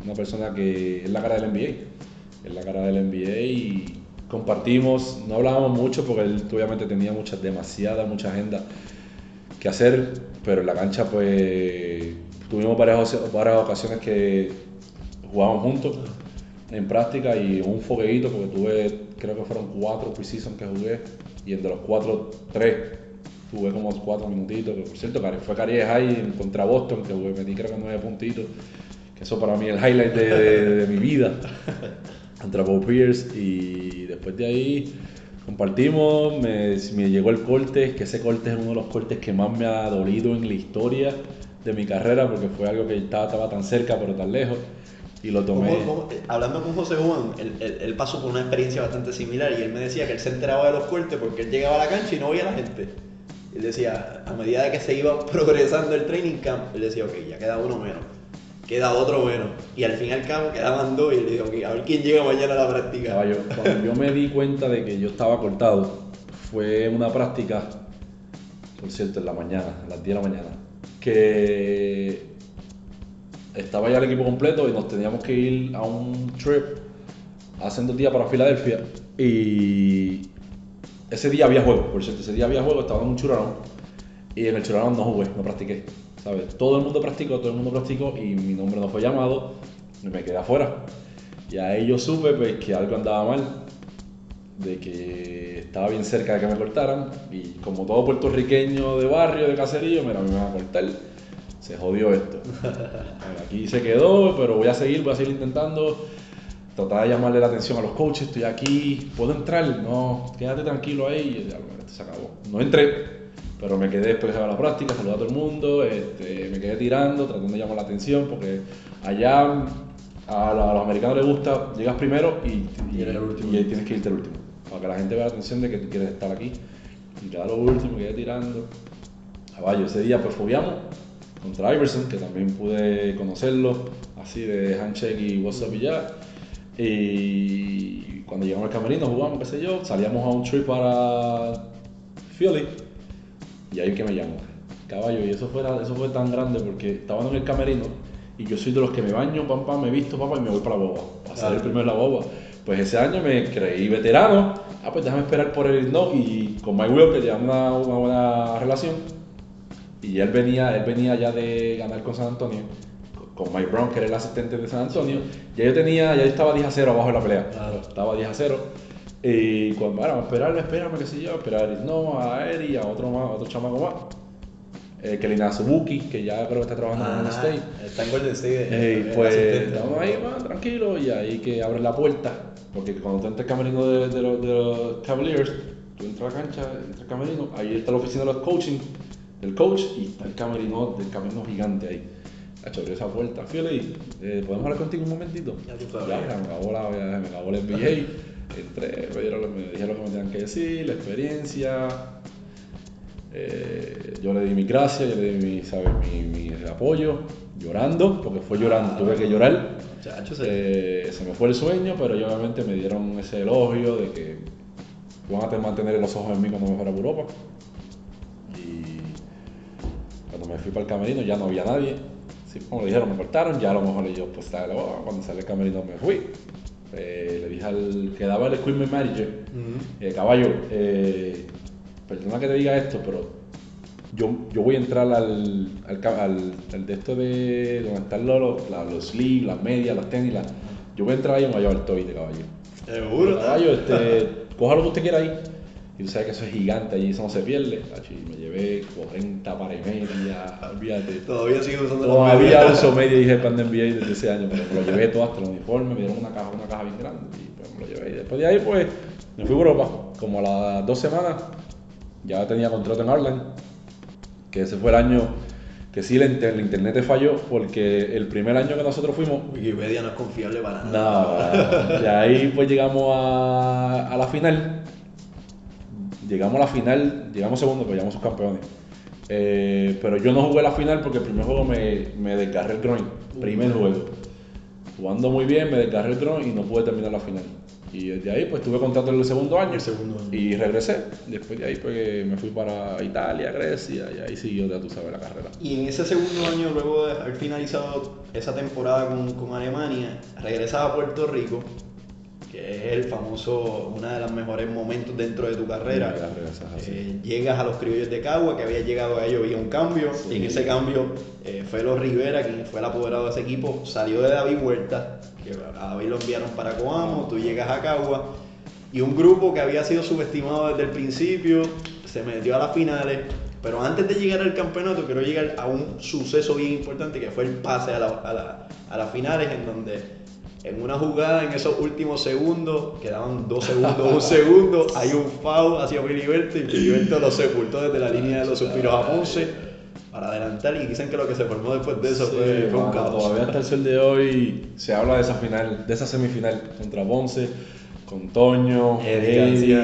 una persona que es la cara del NBA, es la cara del NBA y compartimos, no hablábamos mucho porque él obviamente tenía muchas, demasiada, mucha agenda que hacer, pero en la cancha pues tuvimos varias, varias ocasiones que jugábamos juntos en práctica y un fogueito porque tuve, creo que fueron cuatro preseason que jugué y entre los cuatro, tres tuve como cuatro minutitos, por cierto fue Cari High contra Boston que metí creo que nueve puntitos, que eso para mí es el highlight de, mi vida contra Bob Pierce y después de ahí compartimos, me, me, llegó el corte, que ese corte es uno de los cortes que más me ha dolido en la historia de mi carrera, porque fue algo que estaba, estaba tan cerca pero tan lejos, y lo tomé. hablando con José Juan, él, pasó por una experiencia bastante similar y él me decía que él se enteraba de los cortes porque él llegaba a la cancha y no veía a la gente. Él decía, a medida de que se iba progresando el training camp, él decía, ok, ya queda uno menos queda otro bueno. Y al fin y al cabo quedaban dos y le digo, a ver quién llega mañana a la práctica. cuando yo me di cuenta de que yo estaba cortado, fue una práctica, por cierto, en la mañana, a las 10 de la mañana, que estaba ya el equipo completo y nos teníamos que ir a un trip hace dos días para Filadelfia y ese día había juego, por cierto, ese día había juego, estaba en un churrón y en el churrón no jugué, no practiqué. Todo el mundo practicó, todo el mundo practicó y mi nombre no fue llamado y me quedé afuera. Y ahí yo supe pues, que algo andaba mal, de que estaba bien cerca de que me cortaran y como todo puertorriqueño de barrio, de caserío, mira, me iban a cortar. Se jodió esto. Aquí se quedó, pero voy a seguir, voy a seguir intentando. Tratar de llamarle la atención a los coaches, estoy aquí, ¿puedo entrar? No, quédate tranquilo ahí. Y ya, se acabó. No entré, pero me quedé después de la práctica, saludé a todo el mundo, este, me quedé tirando, tratando de llamar la atención, porque allá a, los americanos les gusta, llegas primero y, y, tienes que irte el último, para que la gente vea la atención de que tú quieres estar aquí. Y quedé lo último, me quedé tirando. Caballo, ese día pues fobiamos contra Iverson, que también pude conocerlo, así de handshake y WhatsApp y ya. Y cuando llegamos al camerino jugamos, qué sé yo, salíamos a un trip para Philly y ahí que me llamó, caballo, y eso fue, eso fue tan grande porque estaban en el camerino y yo soy de los que me baño, pam, pam, me visto, papá, y me voy para la boba, para salir primero la boba. Pues ese año me creí veterano, ah, pues déjame esperar por el no, y con Mike Will, que llevamos una, una buena relación, y él venía, él venía ya de ganar con San Antonio, con Mike Brown, que era el asistente de San Antonio, ya yo tenía, ya yo estaba 10 a 0 abajo en la pelea, estaba 10 a 0. Y cuando, bueno, esperarme, espérame, qué sé yo, esperar no, a Eri, a otro más, a otro chamaco más. Eh, que Lina Subuki, que ya creo que está trabajando en Golden State. Está en Golden State. Eh, pues estamos ahí, más tranquilo, y ahí que abre la puerta. Porque cuando tú entras el camerino de, de, los, de, los Cavaliers, tú entras a la cancha, entras al camerino, ahí está la oficina de los coaching, del coach, y está el camerino, del camerino gigante ahí. Hecho, abrió esa puerta. Fíjate, eh, ¿podemos hablar contigo un momentito? Ya, tú ya, me acabó la, me acabó el NBA. entré, me, dieron, me dijeron lo que me tenían que decir, la experiencia. Eh, yo le di mi gracia, yo le di mi, ¿sabes? mi, mi apoyo, llorando, porque fue llorando, tuve que llorar. Eh, se me fue el sueño, pero obviamente me dieron ese elogio de que van a mantener los ojos en mí cuando me fuera a Europa. Y cuando me fui para el camerino ya no había nadie. Sí, como le dijeron, me cortaron, ya a lo mejor yo pues estaba cuando sale el camerino me fui. Eh, le dije al que daba el equipment manager, eh, caballo, eh, perdona que te diga esto, pero yo, yo voy a entrar al, al, al, de esto de donde están los, los, los sleeves, las medias, las tenis, yo voy a entrar ahí y me voy a llevar el toy de caballo. Seguro. Caballo, este, coja lo que usted quiera ahí. Y tú sabes que eso es gigante allí, eso no se pierde. me llevé 40 para y media, olvídate. Todavía sigo usando la Todavía uso media y dije pan de NBA desde ese año, pero me lo llevé todo hasta el uniforme, me dieron una caja, una caja bien grande y pues me lo llevé. Y después de ahí pues me fui a Europa, como a las dos semanas, ya tenía contrato en Ireland, que ese fue el año que sí, el, internet falló porque el primer año que nosotros fuimos... Wikipedia no es confiable para nada. No, y ahí pues llegamos a, a la final llegamos a la final, llegamos segundo, pero llegamos campeones. Eh, pero yo no jugué la final porque el primer juego me, me desgarré el groin. Primer juego. Jugando muy bien, me desgarré el groin y no pude terminar la final. Y desde ahí pues tuve contrato en el segundo año, El segundo año. y regresé. Después de ahí pues me fui para Italia, Grecia y ahí siguió ya tú sabes la carrera. Y en ese segundo año, luego de haber finalizado esa temporada con, con Alemania, regresaba a Puerto Rico, que es el famoso, uno de los mejores momentos dentro de tu carrera. Eh, llegas a los criollos de Cagua, que había llegado a ellos, había un cambio, Sí. y en ese cambio eh, Felo Rivera, quien fue el apoderado de ese equipo, salió de David Huerta, que a David lo enviaron para Coamo, tú llegas a Cagua, y un grupo que había sido subestimado desde el principio, se metió a las finales, pero antes de llegar al campeonato quiero llegar a un suceso bien importante que fue el pase a, la- a la- a las finales en donde en una jugada en esos últimos segundos, quedaban dos segundos, un segundo, hay un foul hacia Filiberto y Filiberto lo sepultó desde la línea de los suspiros a Ponce para adelantar y dicen que lo que se formó después de eso Sí, fue, fue un caos. Todavía hasta el sol de hoy se habla de esa final, de esa semifinal contra Ponce, con Toño, Eddie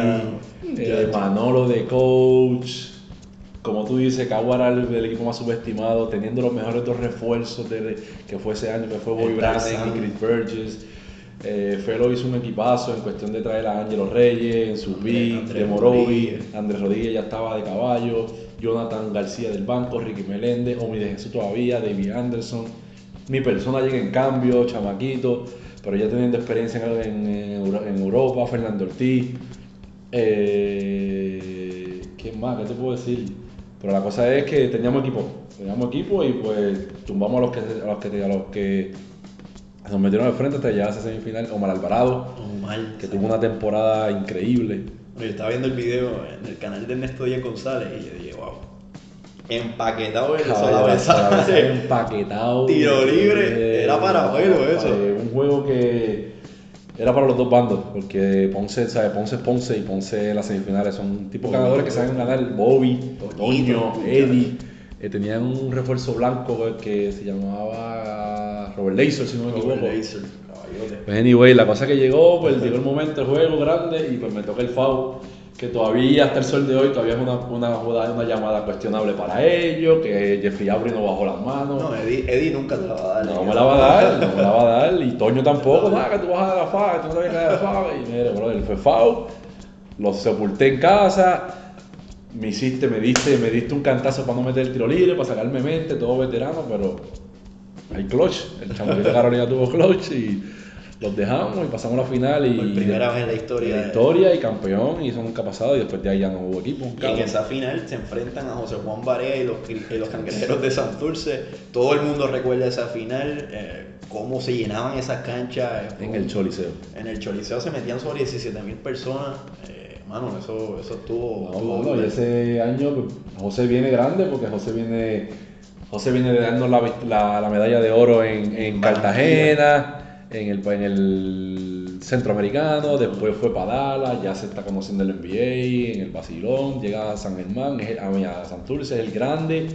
eh. Manolo de coach. Como tú dices, Cagua era el, equipo más subestimado, teniendo los mejores dos refuerzos de, que fue ese año, que fue Bobby Tarzán. y Chris Burgess. Eh, Felo hizo un equipazo en cuestión de traer a Ángelo Reyes, en su beat, de Morovi. Andrés Rodríguez ya estaba de caballo, Jonathan García del banco, Ricky Meléndez, Omi de Jesús todavía, David Anderson. Mi persona llega en cambio, chamaquito, pero ya teniendo experiencia en Europa, Fernando Ortiz. Eh, ¿Quién más? ¿Qué te puedo decir? Pero la cosa es que teníamos equipo, teníamos equipo y pues tumbamos a los que, a los que, a los que nos metieron al frente hasta llegar a esa semifinal. Omar Alvarado, Omar, que tuvo una temporada increíble. Yo estaba viendo el video en el canal de Ernesto Díaz González y yo dije, wow, empaquetado vez. empaquetado. Tiro libre, era para juego eso. eh, Un juego que era para los dos bandos, porque Ponce, ¿sabes? Ponce es Ponce y Ponce las semifinales son tipos ganadores que saben ganar. Bobby, Toño, Eddie. eh, tenían un refuerzo blanco que se llamaba Robert Laser, si no me equivoco. Laser, caballote. Pues anyway, la cosa que llegó, pues llegó el momento del juego grande y pues me toca el foul, que todavía hasta el sol de hoy todavía es una, una, una llamada cuestionable para ellos, que Jeffrey Aubry no bajó las manos. No, Eddie, Eddie nunca te la va a dar. No me la va a dar, no me la va a dar. Y Toño tampoco, nada, que tú vas a dar la FA, tú no sabes que dar la FA. Y mire, brother, fue FAU, lo sepulté en casa, me hiciste, me diste, me diste un cantazo para no meter el tiro libre, para sacarme mente, todo veterano, pero hay clutch. El chamaquito de Carolina tuvo clutch y los dejamos y pasamos la final y Por primera vez en la historia. en la historia y campeón y eso nunca ha pasado y después de ahí ya no hubo equipo. Y en esa final se enfrentan a José Juan Barea y los, y los cangrejeros de Santurce. Todo el mundo recuerda esa final, eh, cómo se llenaban esas canchas. eh, En el Choliseo. En el Choliseo se metían sobre 17 mil personas. Eh, mano, eso, eso estuvo. No, estuvo mano, y ese año pues, José viene grande porque José viene José viene de darnos la, la- la medalla de oro en, en Cartagena, en el, en el centroamericano, después fue para Dallas, ya se está conociendo el NBA, en el Basilón, llega a San Germán, es el- a, mí, a Santurce, es el grande.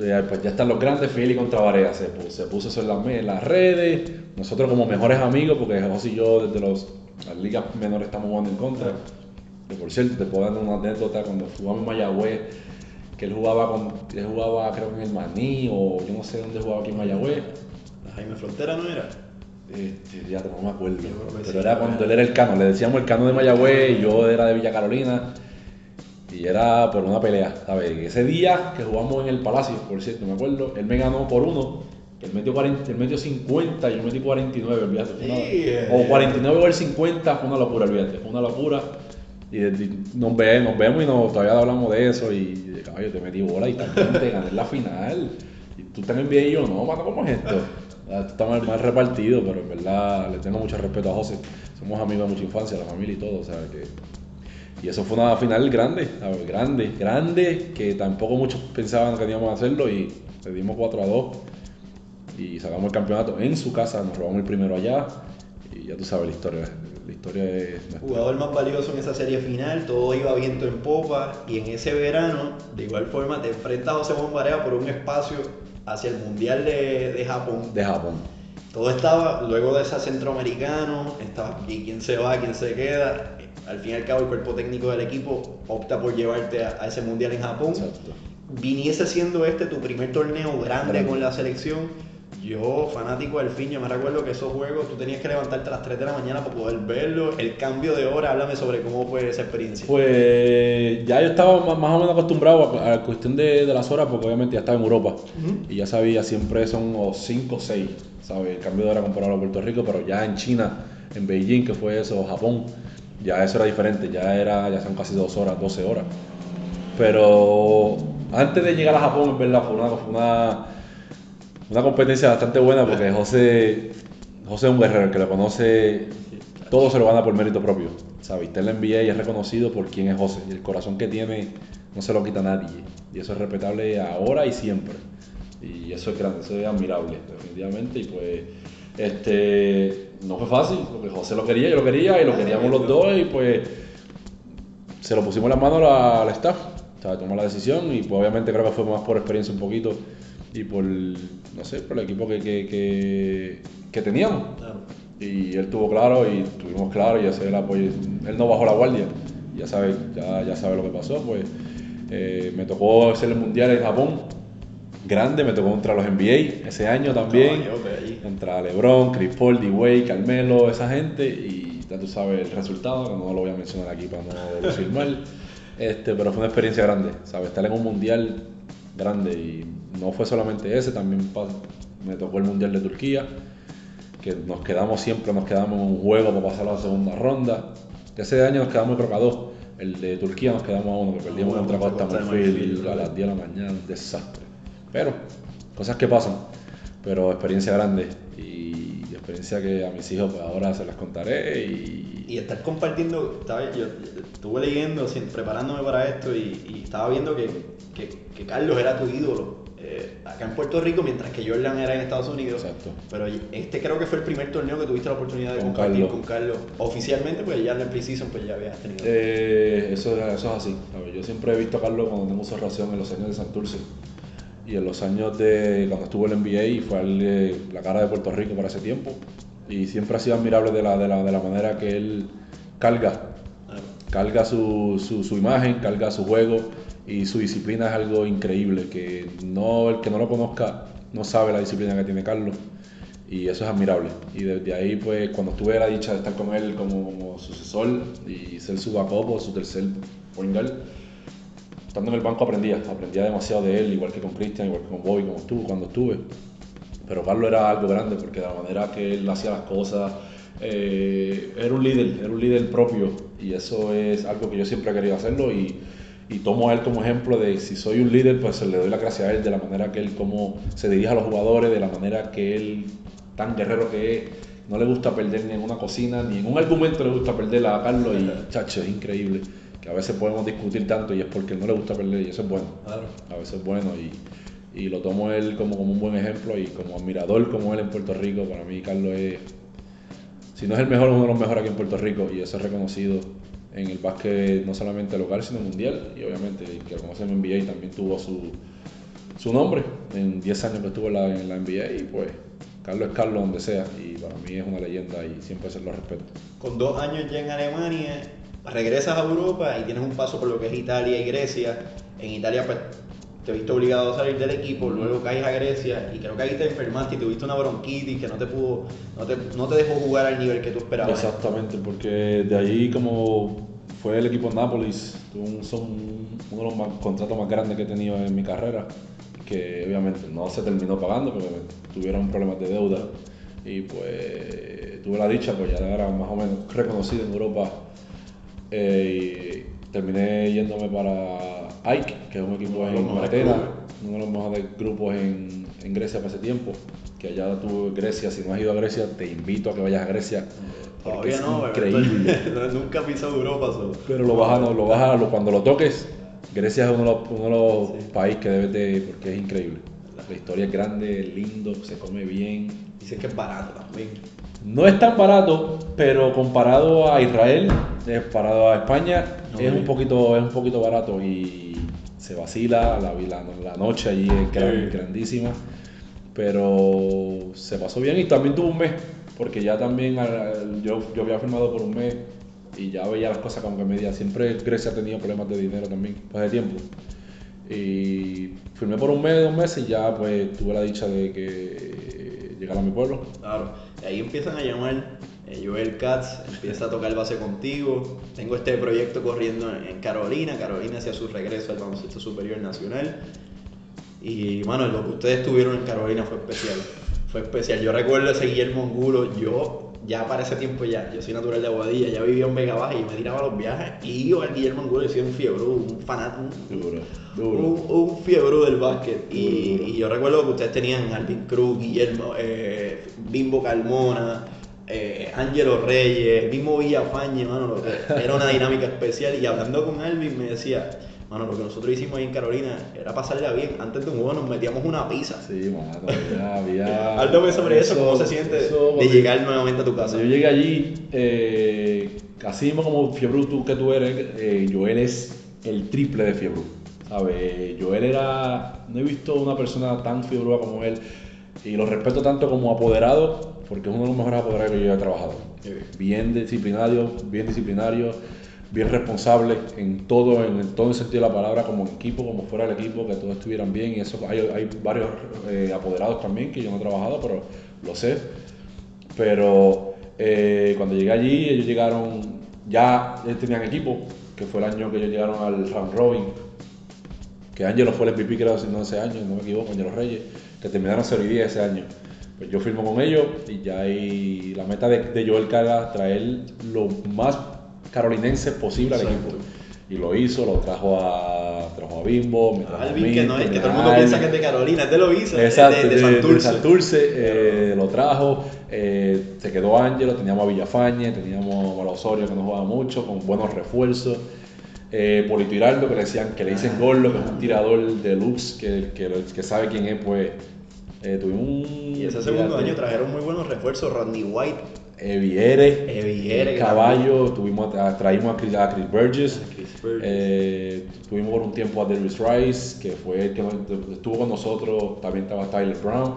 Eh, Pues ya están los grandes, Fili contra Barea, se puso, eso en las, redes, nosotros como mejores amigos, porque José y yo desde los, las ligas menores estamos jugando en contra, que por cierto, te puedo dar una anécdota cuando jugamos en Mayagüez, que él jugaba con, él jugaba creo que en el Maní o yo no sé dónde jugaba aquí en Mayagüez. Jaime Frontera no era. Este, ya no me acuerdo. Pero era cuando él era el cano, le decíamos el cano de Mayagüez y yo era de Villa Carolina. Y era por una pelea, ¿sabes? Ese día que jugamos en el Palacio, por cierto, me acuerdo, él me ganó por uno. Él metió, 40, él metió 50 y yo metí 49, olvídate. eh. o 49 o el 50, fue una locura, olvídate. Fue una locura. Y, y nos, ve- nos vemos y nos, todavía hablamos de eso. Y de caballo, te metí bola y también te gané la final. Y tú estás en NBA y yo, no, mano, ¿cómo es esto? Está mal, mal repartido, pero en verdad le tengo mucho respeto a José. Somos amigos de mucha infancia, la familia y todo, o sea que. Y eso fue una final grande, ¿sabes? grande, grande, que tampoco muchos pensaban que íbamos a hacerlo y le dimos 4 a 2 y sacamos el campeonato en su casa, nos robamos el primero allá y ya tú sabes la historia, la historia es nuestra. Jugador más valioso en esa serie final, todo iba viento en popa y en ese verano, de igual forma, te enfrentas a José Juan Barea por un espacio hacia el Mundial de, de Japón. de Japón. Todo estaba, luego de ese centroamericano, estaba aquí quién se va, quién se queda. Al fin y al cabo, el cuerpo técnico del equipo opta por llevarte a, a ese mundial en Japón. Exacto. viniese siendo este tu primer torneo grande Grande. con la selección. Yo, fanático del fin, yo me recuerdo que esos juegos tú tenías que levantarte a las 3 de la mañana para poder verlo. El cambio de hora, háblame sobre cómo fue esa experiencia. Pues ya yo estaba más, más o menos acostumbrado a, la cuestión de, de las horas, porque obviamente ya estaba en Europa. Y ya sabía, siempre son 5 o 6, ¿sabes? El cambio de hora comparado a Puerto Rico, pero ya en China, en Beijing, que fue eso, Japón, ya eso era diferente, ya, era, ya son casi 2 horas, 12 horas. Pero antes de llegar a Japón, en verdad, fue una, fue una, una competencia bastante buena porque José, José es un guerrero, el que lo conoce, todo se lo gana por mérito propio. ¿Sabes? En la NBA y es reconocido por quién es José. Y el corazón que tiene no se lo quita nadie. Y eso es respetable ahora y siempre. Y eso es grande, eso es admirable, definitivamente. Y pues, este, no fue fácil, porque José lo quería, yo lo quería, y lo queríamos los dos, y pues se lo pusimos en las manos al staff, o sea, tomó la decisión y pues obviamente creo que fue más por experiencia un poquito y por, no sé, por el equipo que, que, que, que teníamos. Claro. Y él tuvo claro y tuvimos claro y ese era, pues, él no bajó la guardia, ya sabe, ya, ya sabe lo que pasó, pues eh, me tocó hacer el mundial en Japón, grande, me tocó contra los NBA ese año también, contra LeBron, Chris Paul, D-Wade, Carmelo, esa gente y ya tú sabes el resultado, que no lo voy a mencionar aquí para no decir mal, este, pero fue una experiencia grande, ¿sabes? Estar en un mundial grande y no fue solamente ese, también me tocó el mundial de Turquía, que nos quedamos siempre, nos quedamos en un juego para pasar a la segunda ronda. Ese año nos quedamos creo que a dos. El de Turquía nos quedamos a uno, que perdimos contra Costa Marfil a las ¿verdad? 10 de la mañana, un desastre. Pero, cosas que pasan. Pero experiencia grande y experiencia que a mis hijos pues ahora se las contaré y... Y estar compartiendo, estaba, yo estuve leyendo, preparándome para esto y, y estaba viendo que, que, que Carlos era tu ídolo eh, acá en Puerto Rico, mientras que Jordan era en Estados Unidos. Exacto. Pero este creo que fue el primer torneo que tuviste la oportunidad de Con compartir Carlos. con Carlos. Oficialmente, pues ya en el preseason pues ya habías tenido. Eh, eso, eso es así. ¿sabes? Yo siempre he visto a Carlos cuando tengo su relación en los años de Santurce y en los años de cuando estuvo el NBA y fue el, eh, la cara de Puerto Rico para ese tiempo. Y siempre ha sido admirable de la, de la, de la manera que él carga, Ah, carga su, su, su imagen, carga su juego y su disciplina es algo increíble. Que no, el que no lo conozca no sabe la disciplina que tiene Carlos y eso es admirable. Y desde ahí, pues, cuando tuve la dicha de estar con él como, como sucesor y ser su backup su tercer point guard, estando en el banco aprendía, aprendía demasiado de él, igual que con Cristian, igual que con Bobby, como estuvo, cuando estuve. Pero Carlos era algo grande porque de la manera que él hacía las cosas, eh, era un líder, era un líder propio y eso es algo que yo siempre he querido hacerlo y, y tomo a él como ejemplo de si soy un líder, pues le doy la gracia a él de la manera que él como se dirige a los jugadores, de la manera que él, tan guerrero que es, no le gusta perder ni en una cocina, ni en un argumento le gusta perder a Carlos y chacho, es increíble que a veces podemos discutir tanto y es porque no le gusta perder y eso es bueno. Claro. a veces es bueno y, y lo tomo él como, como un buen ejemplo y como admirador como él en Puerto Rico, para mí Carlos es, si no es el mejor, uno de los mejores aquí en Puerto Rico y eso es reconocido en el básquet no solamente local sino mundial y obviamente que conoce en NBA también tuvo su, su nombre en 10 años que estuvo en la, en la NBA y pues Carlos es Carlos donde sea y para mí es una leyenda y siempre se lo respeto. Con dos años ya en Alemania, regresas a Europa y tienes un paso por lo que es Italia y Grecia. En Italia, pues te viste obligado a salir del equipo, luego caes a Grecia y creo que ahí te enfermaste y tuviste una bronquitis que no te pudo, no te, no te dejó jugar al nivel que tú esperabas. Exactamente, porque de ahí como fue el equipo Nápoles, un- son uno de los más- contratos más grandes que he tenido en mi carrera, que obviamente no se terminó pagando porque tuvieron problemas de deuda y pues tuve la dicha, pues ya era más o menos reconocido en Europa eh, y terminé yéndome para Ike, que es un equipo en clubes. uno de los mejores grupos en, en Grecia para ese tiempo, que allá tú Grecia, si no has ido a Grecia, te invito a que vayas a Grecia. Todavía no, increíble. ¿verdad? nunca he pisado Europa. so. Pero lo vas a, lo vas a- cuando lo toques, Grecia es uno de los, uno de los Sí. países que debes de, porque es increíble. La historia es grande, lindo, se come bien. Dicen que es barato también. No es tan barato, pero comparado a Israel, comparado a España, No, es un poquito, es un poquito barato y se vacila, la, la, la noche allí es gran- grandísima, pero se pasó bien y también tuvo un mes, porque ya también al- yo, yo había firmado por un mes y ya veía las cosas como que media, siempre Grecia ha tenido problemas de dinero también, pues de tiempo. Y firmé por un mes, dos meses y ya pues tuve la dicha de que llegara a mi pueblo. Claro, ahí empiezan a llamar eh, Joel Katz, empieza a tocar base contigo. Tengo este proyecto corriendo en Carolina, Carolina hacia su regreso al baloncesto superior nacional. Y, mano, lo que ustedes tuvieron en Carolina fue especial. Fue especial. Yo recuerdo ese Guillermo Angulo, yo ya para ese tiempo ya, yo soy natural de Aguadilla, ya vivía en Vega Baja y me tiraba los viajes y iba al Guillermo Angulo y soy un fiebre, un fanático, un, un, fiebre del básquet. Y, yo recuerdo que ustedes tenían Alvin Cruz, Guillermo, eh, Bimbo Carmona, eh, Ángelo Reyes, mismo Villafañe, mano, era una dinámica especial y hablando con Alvin me decía Mano, lo que nosotros hicimos ahí en Carolina era pasarla bien. Antes de un juego nos metíamos una pizza. Sí, mano, había. Háblame sobre eso, cómo se siente de llegar nuevamente a tu casa. Yo llegué allí, eh, así mismo como Fiebre tú que tú eres, eh, Joel es el triple de Fiebre. ¿Sabes? Joel era. No he visto una persona tan fiebrúa como él. Y lo respeto tanto como apoderado, porque es uno de los mejores apoderados que yo he trabajado. Bien disciplinario, bien disciplinario bien responsable en todo, en todo el sentido de la palabra, como equipo, como fuera del equipo, que todos estuvieran bien. Y eso hay, hay varios eh, apoderados también que yo no he trabajado, pero lo sé. Pero eh, cuando llegué allí, ellos llegaron, ya tenían equipo, que fue el año que ellos llegaron al round robin, que Angelo fue el MVP creo no ese año, no me equivoco, Angelo Reyes, que terminaron 0 y 10 ese año. Pues yo firmo con ellos y ya hay la meta de, de Joel Caga traer lo más carolinense posible al equipo. Y lo hizo, lo trajo a, trajo a Bimbo, me trajo Alvin, que, no es, que todo el mundo piensa que es de Carolina, es de Loiza, Exacto, de, de, Santurce. Eh, lo trajo, eh, se quedó Ángelo, teníamos a Villafañe, teníamos a Osorio que no jugaba mucho, con buenos refuerzos. Eh, Polito Hiraldo, que le decían que le dicen Gorlo, que es un tirador de que, que sabe quién es, pues eh, tuvimos un. Y ese segundo año trajeron muy buenos refuerzos, Rodney White Eviere, Caballo, tuvimos, traímos a Chris, a Chris Burgess, eh, tuvimos por un tiempo a Darius Rice, que fue el que estuvo con nosotros, también estaba Tyler Brown,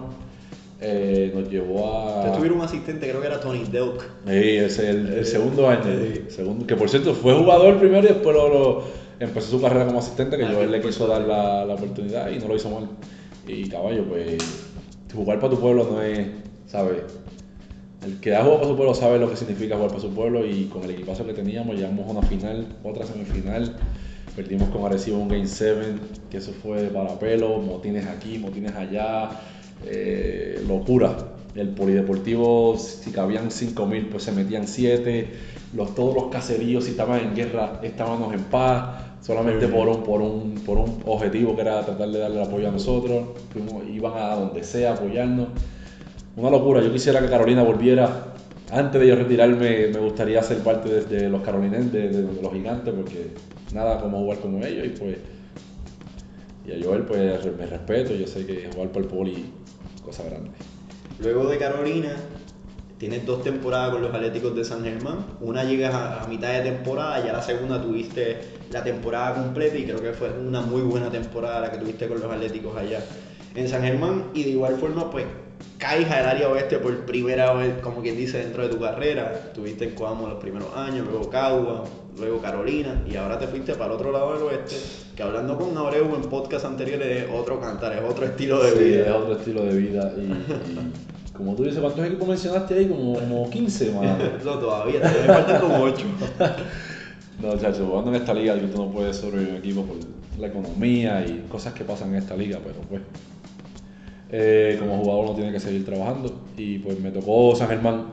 eh, nos llevó a... Ustedes tuvieron un asistente, creo que era Tony Delk. Sí, es el, el segundo año, segundo, que por cierto fue jugador primero y después lo, empezó su carrera como asistente, que ah, yo él le quiso dar la, la oportunidad y no lo hizo mal. Y Caballo, pues jugar para tu pueblo no es, ¿sabes? El que ha jugado para su pueblo sabe lo que significa jugar para su pueblo y con el equipazo que teníamos llegamos a una final, otra semifinal. Perdimos con Arecibo un Game 7, que eso fue para pelo, motines aquí, motines allá, eh, locura. El polideportivo, si cabían 5.000, pues se metían 7. Los, todos los caseríos, si estaban en guerra, estábamos en paz, solamente por un, por, un, por un objetivo que era tratar de darle el apoyo a nosotros. iban a donde sea apoyarnos una locura. Yo quisiera que Carolina volviera. Antes de yo retirarme, me gustaría ser parte de, los carolinenses, de, los gigantes, porque nada como jugar como ellos. Y pues, y a Joel, pues me respeto. Yo sé que jugar por el poli, cosa grande. Luego de Carolina, tienes dos temporadas con los Atléticos de San Germán. Una llegas a, mitad de temporada, ya la segunda tuviste la temporada completa y creo que fue una muy buena temporada la que tuviste con los Atléticos allá en San Germán. Y de igual forma, pues caijas al área oeste por primera vez, como quien dice, dentro de tu carrera. Estuviste en Coamo los primeros años, luego Cagua, luego Carolina, y ahora te fuiste para el otro lado del oeste, que hablando con Abreu en podcast anteriores es otro cantar, es otro estilo de vida. es otro estilo de vida. Y, como tú dices, ¿cuántos equipos mencionaste ahí? Como, como 15, man. no, todavía, todavía me faltan como 8. no, chacho, jugando en esta liga, tú no puedes sobrevivir un equipo por la economía y cosas que pasan en esta liga, pero pues eh, como jugador uno tiene que seguir trabajando. Y pues me tocó San Germán,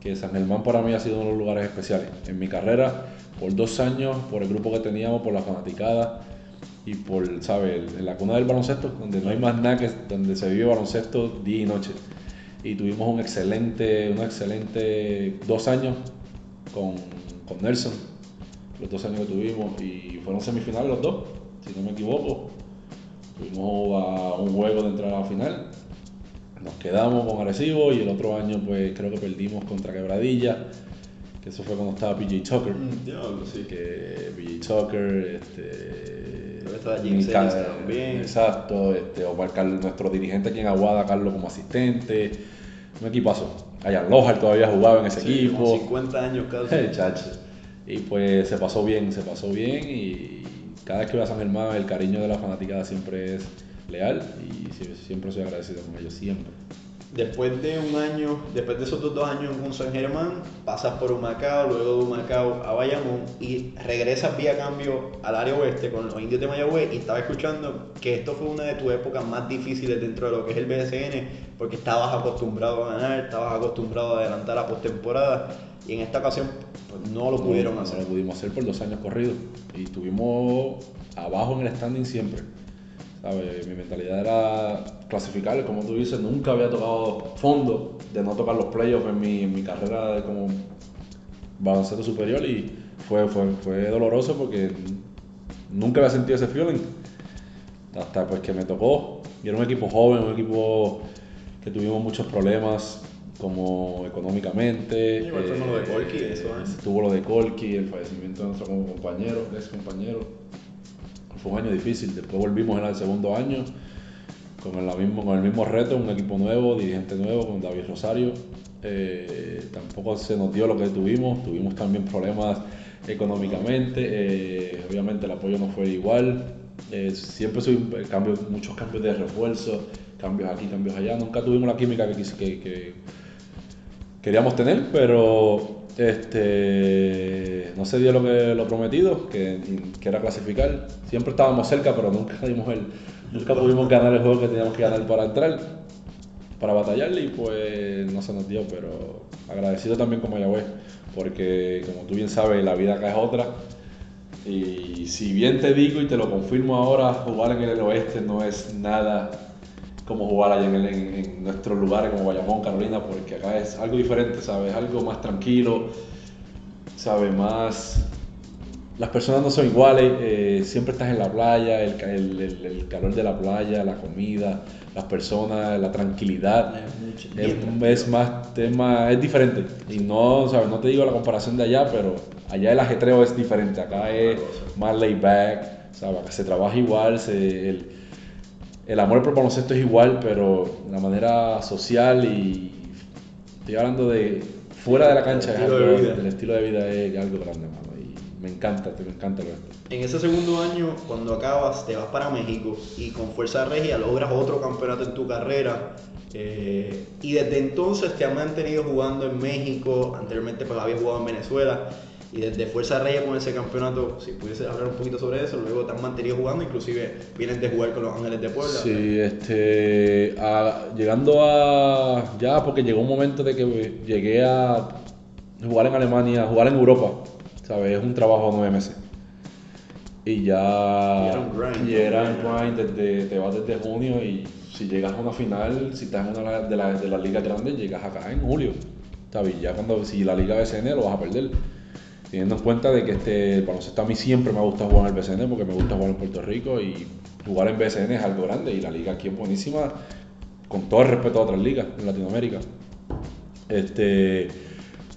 que San Germán para mí ha sido uno de los lugares especiales. En mi carrera, por dos años, por el grupo que teníamos, por la fanaticada y por, ¿sabes? En la cuna del baloncesto, donde no hay más nada que donde se vive baloncesto día y noche. Y tuvimos un excelente, un excelente dos años con, con Nelson, los dos años que tuvimos, y fueron semifinales los dos, si no me equivoco. Fuimos a un juego de entrada a la final. Nos quedamos con Arecibo y el otro año pues creo que perdimos contra Quebradilla. Que eso fue cuando estaba PJ Tucker. Mm, sí. Que PJ Tucker, este. Creo que estaba también. Exacto, este, Omar Carlos, nuestro dirigente aquí en Aguada, Carlos como asistente. Un equipazo. Allá Lojar todavía jugaba en ese equipo. Como 50 años casi. Y pues se pasó bien, se pasó bien y cada vez que voy a San Germán el cariño de la fanaticada siempre es leal y siempre soy agradecido con ellos, siempre. Después de un año, después de esos dos, años en San Germán, pasas por Humacao, luego de Humacao a Bayamón y regresas vía cambio al área oeste con los indios de Mayagüez y estaba escuchando que esto fue una de tus épocas más difíciles dentro de lo que es el BSN porque estabas acostumbrado a ganar, estabas acostumbrado a adelantar la postemporada y en esta ocasión pues, no lo pudieron hacer. No lo pudimos hacer por dos años corridos y estuvimos abajo en el standing siempre. Mi mentalidad era clasificar, como tú dices, nunca había tocado fondo de no tocar los playoffs en mi, en mi carrera de como baloncesto superior y fue, fue, fue doloroso porque nunca había sentido ese feeling. Hasta pues que me tocó. Y era un equipo joven, un equipo que tuvimos muchos problemas como económicamente. igual fue lo de Colky, eso Tuvo lo de Colky, el fallecimiento de nuestro compañero, ex compañero fue un año difícil. Después volvimos en el segundo año con el, mismo, con el mismo reto, un equipo nuevo, dirigente nuevo, con David Rosario. Eh, tampoco se nos dio lo que tuvimos, tuvimos también problemas económicamente, eh, obviamente el apoyo no fue igual, eh, siempre soy cambio, muchos cambios de refuerzo, cambios aquí, cambios allá, nunca tuvimos la química que, que, que queríamos tener, pero este, no se dio lo que lo prometido, que, que, era clasificar. Siempre estábamos cerca, pero nunca dimos el, nunca pudimos ganar el juego que teníamos que ganar para entrar, para batallarle y pues no se nos dio, pero agradecido también como Mayagüez, porque como tú bien sabes, la vida acá es otra. Y si bien te digo y te lo confirmo ahora, jugar en el oeste no es nada como jugar allá en, en, nuestros lugares como Bayamón, Carolina, porque acá es algo diferente, ¿sabes? Algo más tranquilo, ¿sabes? Más... Las personas no son iguales, eh, siempre estás en la playa, el, el, calor de la playa, la comida, las personas, la tranquilidad. Es, más tema, es diferente. Y no, ¿sabes? No te digo la comparación de allá, pero allá el ajetreo es diferente. Acá es más laid back, ¿sabes? Acá se trabaja igual, se, el, amor por el baloncesto es igual, pero la manera social y estoy hablando de fuera de la cancha, el estilo, de, vida. El estilo de vida es algo grande, mano, y me encanta, me encanta lo En ese segundo año, cuando acabas, te vas para México y con Fuerza Regia logras otro campeonato en tu carrera. Eh, y desde entonces te has mantenido jugando en México, anteriormente pues habías jugado en Venezuela y desde Fuerza Reya con ese campeonato, si pudiese hablar un poquito sobre eso, luego te han mantenido jugando, inclusive vienen de jugar con los Ángeles de Puebla. Sí, este, llegando a, ya porque llegó un momento de que llegué a jugar en Alemania, jugar en Europa, ¿sabes? Es un trabajo de nueve meses. Y ya... Y era un grind. Y era un grind, desde, te vas desde junio y si llegas a una final, si estás en una de las de la ligas grandes, llegas acá en julio. ¿Sabes? Ya cuando, si la liga BCN lo vas a perder teniendo en cuenta de que este baloncesto a mí siempre me gusta jugar en el BCN porque me gusta jugar en Puerto Rico y jugar en BCN es algo grande y la liga aquí es buenísima con todo el respeto a otras ligas en Latinoamérica. Este,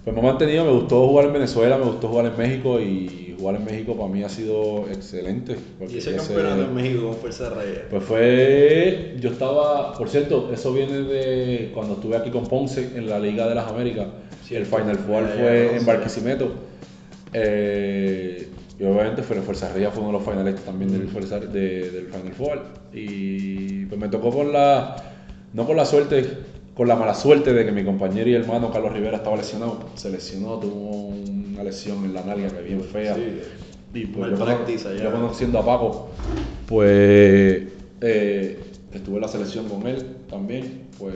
pues me he mantenido, me gustó jugar en Venezuela, me gustó jugar en México y jugar en México para mí ha sido excelente. ¿Y ese campeonato en México cómo fue esa Pues fue, yo estaba, por cierto, eso viene de cuando estuve aquí con Ponce en la Liga de las Américas. el Final Four fue en Barquisimeto eh, y obviamente fue Fuerza Ría fue uno de los finalistas también del, Fuerza, del Final Four. Y pues me tocó con la, no con la suerte, con la mala suerte de que mi compañero y hermano Carlos Rivera estaba lesionado. Se lesionó, tuvo una lesión en la nalga que bien fea. y pues yo, conociendo a Paco, pues eh, estuve en la selección con él también, pues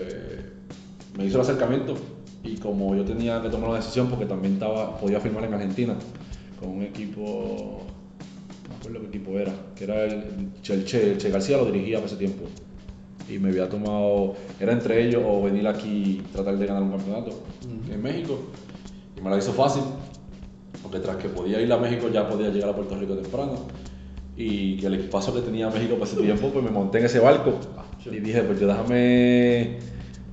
me hizo el acercamiento y como yo tenía que tomar una decisión porque también estaba, podía firmar en Argentina con un equipo, no me acuerdo qué equipo era, que era el, Che, che, García lo dirigía hace tiempo. Y me había tomado, era entre ellos o venir aquí y tratar de ganar un campeonato en México. Y me la hizo fácil porque tras que podía ir a México ya podía llegar a Puerto Rico temprano. Y que el espacio que tenía México para ese tiempo pues me monté en ese barco. Y dije pues yo déjame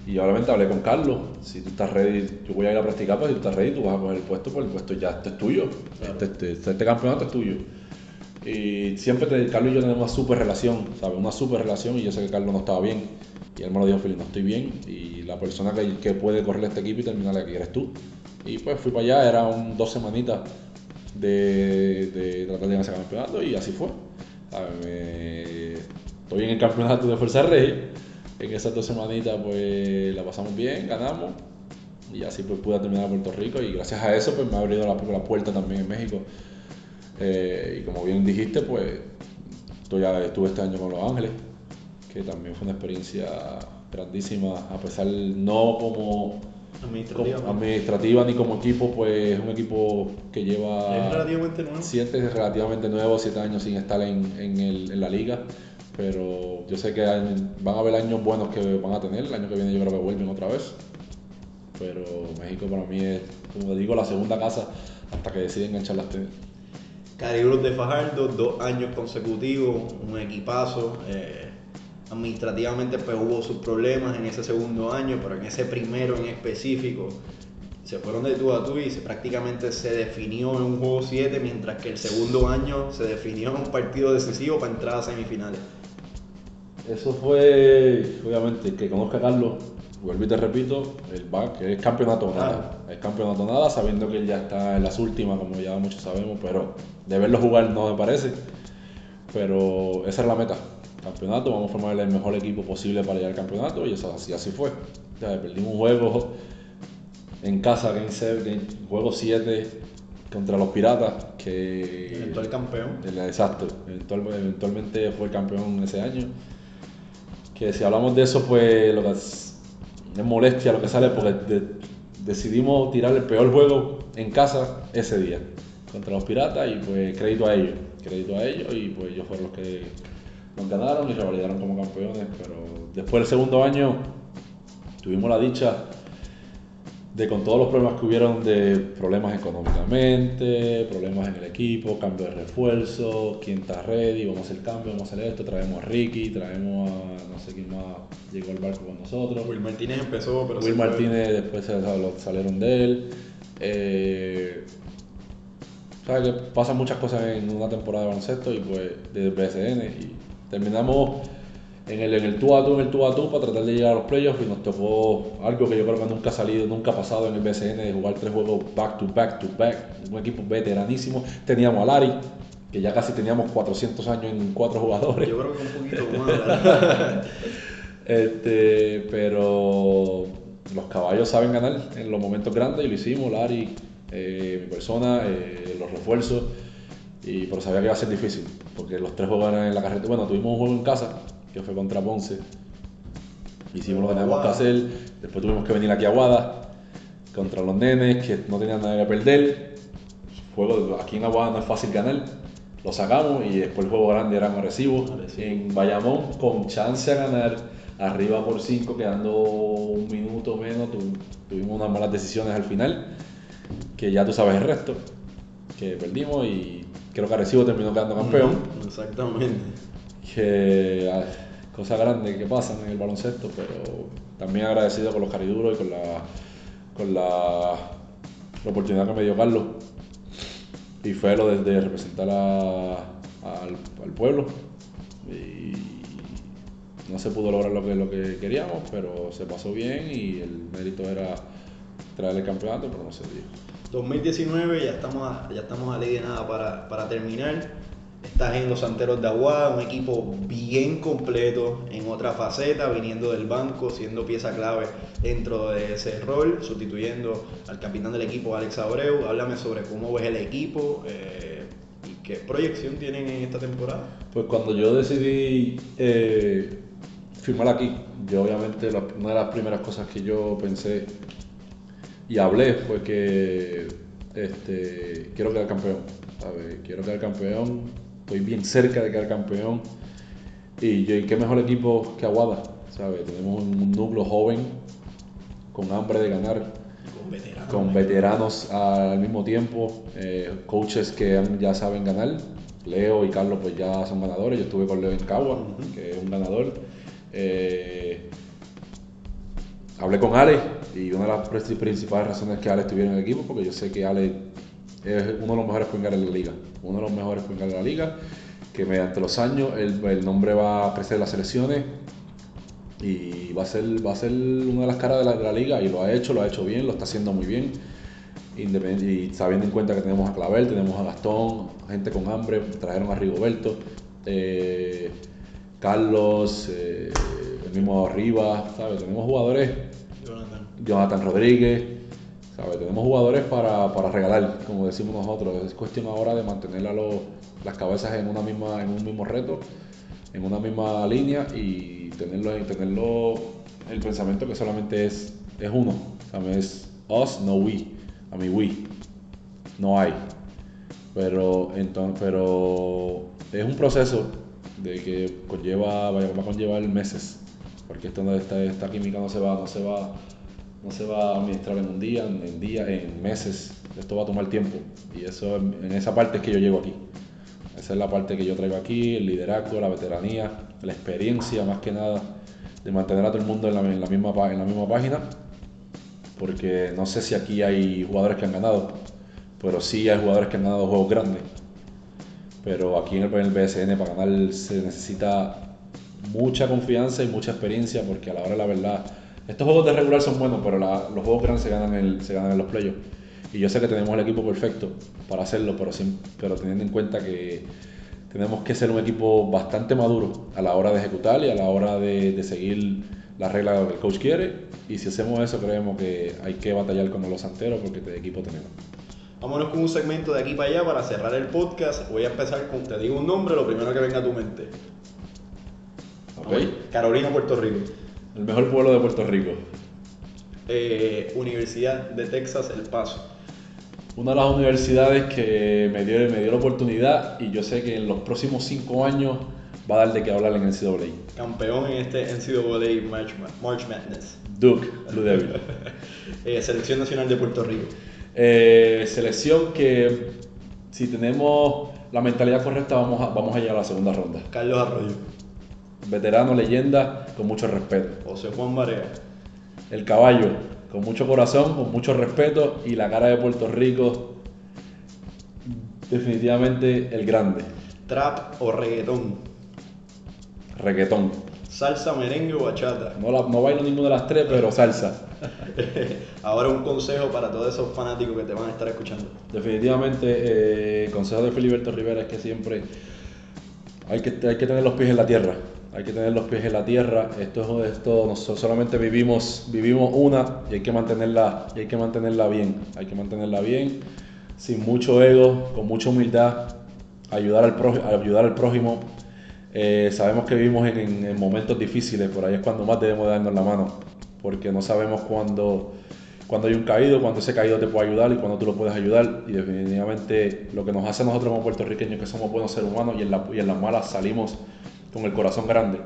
y obviamente hablé con Carlos, si tú estás ready, yo voy a ir a practicar, pero si tú estás ready, tú vas a coger el puesto, porque el puesto ya este es tuyo. Este, este, este, este, campeonato es tuyo. Y siempre Carlos y yo tenemos una super relación, ¿sabes? Una super relación y yo sé que Carlos no estaba bien. Y él me lo dijo, Felipe, no estoy bien. Y la persona que, que puede correr este equipo y terminar la que eres tú. Y pues fui para allá, eran dos semanitas de, de tratar de ganar ese campeonato y así fue. Estoy en el campeonato de Fuerza Rey. En esas dos semanitas pues la pasamos bien, ganamos y así pues pude terminar a Puerto Rico y gracias a eso pues me ha abrido la, la puerta también en México. Eh, y como bien dijiste pues ya estuve este año con Los Ángeles, que también fue una experiencia grandísima, a pesar no como administrativa, ni como equipo, pues es un equipo que lleva ¿Es relativamente nuevo? Siete, relativamente nuevo, siete años sin estar en, en, el, en la liga pero yo sé que van a haber años buenos que van a tener. El año que viene yo creo que vuelven otra vez. Pero México para mí es, como digo, la segunda casa hasta que deciden enganchar las tenis. Caribros de Fajardo, dos años consecutivos, un equipazo. Eh, administrativamente pues hubo sus problemas en ese segundo año, pero en ese primero en específico se fueron de tú a tú y se, prácticamente se definió en un juego 7, mientras que el segundo año se definió en un partido decisivo para entrar a semifinales. Eso fue, obviamente, que conozca a Carlos, vuelvo y te repito, el back es campeonato nada. Es campeonato nada, sabiendo que él ya está en las últimas, como ya muchos sabemos, pero de verlo jugar no me parece. Pero esa era la meta. Campeonato, vamos a formar el mejor equipo posible para llegar al campeonato y eso así, así fue. Perdimos un juego en casa, Game 7, juego 7 contra los Piratas, que... Eventual campeón. Exacto, eventualmente fue el campeón ese año que si hablamos de eso, pues lo que es, molestia lo que sale porque decidimos tirar el peor juego en casa ese día contra los piratas y pues crédito a ellos, crédito a ellos y pues ellos fueron los que nos ganaron y revalidaron como campeones, pero después del segundo año tuvimos la dicha de con todos los problemas que hubieron de problemas económicamente, problemas en el equipo, cambio de refuerzo, quién está ready, vamos a hacer cambio, vamos a hacer esto, traemos a Ricky, traemos a no sé quién más llegó al barco con nosotros. Will Martínez empezó, pero Will Martínez después se salieron de él. Eh, sabes que pasan muchas cosas en una temporada de baloncesto y pues de BSN y terminamos en el, en el tú a tú, en el tú a tú para tratar de llegar a los playoffs y nos tocó algo que yo creo que nunca ha salido, nunca ha pasado en el BCN de jugar tres juegos back to back to back, un equipo veteranísimo. Teníamos a Larry, que ya casi teníamos 400 años en cuatro jugadores. Yo creo que un poquito más. este, pero los caballos saben ganar en los momentos grandes y lo hicimos, Larry, eh, mi persona, eh, los refuerzos. Y, pero sabía que iba a ser difícil, porque los tres juegos eran en la carretera. Bueno, tuvimos un juego en casa, que fue contra Ponce. Hicimos lo que teníamos que hacer. Después tuvimos que venir aquí a Aguada contra los nenes que no tenían nada que perder. Juego, aquí en Aguada no es fácil ganar. Lo sacamos y después el juego grande era agresivo. En Bayamón, con chance a ganar, arriba por 5, quedando un minuto menos, tuvimos unas malas decisiones al final, que ya tú sabes el resto, que perdimos y creo que Arecibo terminó quedando campeón. Exactamente que cosas grandes que pasan en el baloncesto, pero también agradecido con los cariduros y con la, con la, oportunidad que me dio Carlos y fue lo de, representar al, pueblo. Y no se pudo lograr lo que, lo que queríamos, pero se pasó bien y el mérito era traer el campeonato, pero no se dio. 2019 ya estamos ya estamos a ley de nada para, para terminar. Estás en los Santeros de Aguada, un equipo bien completo en otra faceta, viniendo del banco, siendo pieza clave dentro de ese rol, sustituyendo al capitán del equipo, Alex Abreu. Háblame sobre cómo ves el equipo eh, y qué proyección tienen en esta temporada. Pues cuando yo decidí eh, firmar aquí, yo obviamente una de las primeras cosas que yo pensé y hablé fue que este, quiero quedar campeón. Quiero quedar campeón estoy bien cerca de quedar campeón. Y, yo, qué mejor equipo que Aguada, ¿sabes? Tenemos un núcleo joven, con hambre de ganar, con veteranos, al mismo tiempo, eh, coaches que ya saben ganar. Leo y Carlos pues ya son ganadores, yo estuve con Leo en Cagua, que es un ganador. Eh, hablé con Ale y una de las principales razones que Ale estuviera en el equipo, porque yo sé que Ale es uno de los mejores point de la liga. Uno de los mejores point de la liga. Que mediante los años el, nombre va a crecer en las selecciones. Y va a ser, va a ser una de las caras de la, de la, liga. Y lo ha hecho, lo ha hecho bien, lo está haciendo muy bien. Y sabiendo en cuenta que tenemos a Clavel, tenemos a Gastón, gente con hambre, trajeron a Rigoberto. eh, Carlos, eh, el mismo Rivas, ¿sabes? Tenemos jugadores, Jonathan. Jonathan Rodríguez, Tenemos jugadores para, para regalar, como decimos nosotros. Es cuestión ahora de mantener las cabezas en, una misma, en un mismo reto, en una misma línea y tenerlo, tenerlo el pensamiento que solamente es, es uno. ¿sabes? Es us, no we. A mí we. No hay. Pero, entonces, pero es un proceso de que conlleva, va a conllevar meses, porque esto esta, esta química no se va, no se va, no se va a administrar en un día, en, días, en meses. Esto va a tomar tiempo y eso en, esa parte es que yo llego aquí. Esa es la parte que yo traigo aquí, el liderazgo, la veteranía, la experiencia más que nada de mantener a todo el mundo en la, en la misma, en la misma página, porque no sé si aquí hay jugadores que han ganado, pero sí hay jugadores que han ganado juegos grandes. Pero aquí en el, en el BSN para ganar se necesita mucha confianza y mucha experiencia porque a la hora de la verdad, estos juegos de regular son buenos, pero la- los juegos grandes se ganan, en, se ganan en los playoffs. Y yo sé que tenemos el equipo perfecto para hacerlo, pero, sin- pero teniendo en cuenta que tenemos que ser un equipo bastante maduro a la hora de ejecutar y a la hora de, de seguir las reglas que el coach quiere. Y si hacemos eso, creemos que hay que batallar como los santeros porque de equipo tenemos. Vámonos con un segmento de aquí para allá para cerrar el podcast. Voy a empezar con, te digo un nombre, lo primero que venga a tu mente. ¿Ok? Carolina, Puerto Rico. El mejor pueblo de Puerto Rico. Eh, Universidad de Texas, El Paso. Una de las universidades que me dio, me dio la oportunidad y yo sé que en los próximos cinco años va a dar de qué hablar en NCAA. Campeón en este NCAA March, March Madness. Duke, Blue Devil. Eh, Selección Nacional de Puerto Rico. Eh, selección que si tenemos la mentalidad correcta vamos a, vamos a llegar a la segunda ronda. Carlos Arroyo. Veterano, leyenda, con mucho respeto. José Juan Barea. El caballo, con mucho corazón, con mucho respeto y la cara de Puerto Rico, definitivamente el grande. Trap o reggaetón. Reggaetón. Salsa, merengue o bachata. No, la- no bailo ninguna de las tres, pero salsa. Ahora un consejo para todos esos fanáticos que te van a estar escuchando. Definitivamente, eh, el consejo de Filiberto Rivera es que siempre hay que, hay que tener los pies en la tierra. Hay que tener los pies en la tierra. Esto es esto, nosotros solamente vivimos, vivimos una y hay que mantenerla, y hay que mantenerla bien. Hay que mantenerla bien, sin mucho ego, con mucha humildad, ayudar al, pró- ayudar al prójimo. Eh, sabemos que vivimos en, en- en momentos difíciles, por ahí es cuando más debemos de darnos la mano, porque no sabemos cuándo, cuando hay un caído, cuando ese caído te puede ayudar y cuando tú lo puedes ayudar. Y definitivamente lo que nos hace nosotros como puertorriqueños que somos buenos seres humanos y en, la- y en las malas salimos con el corazón grande.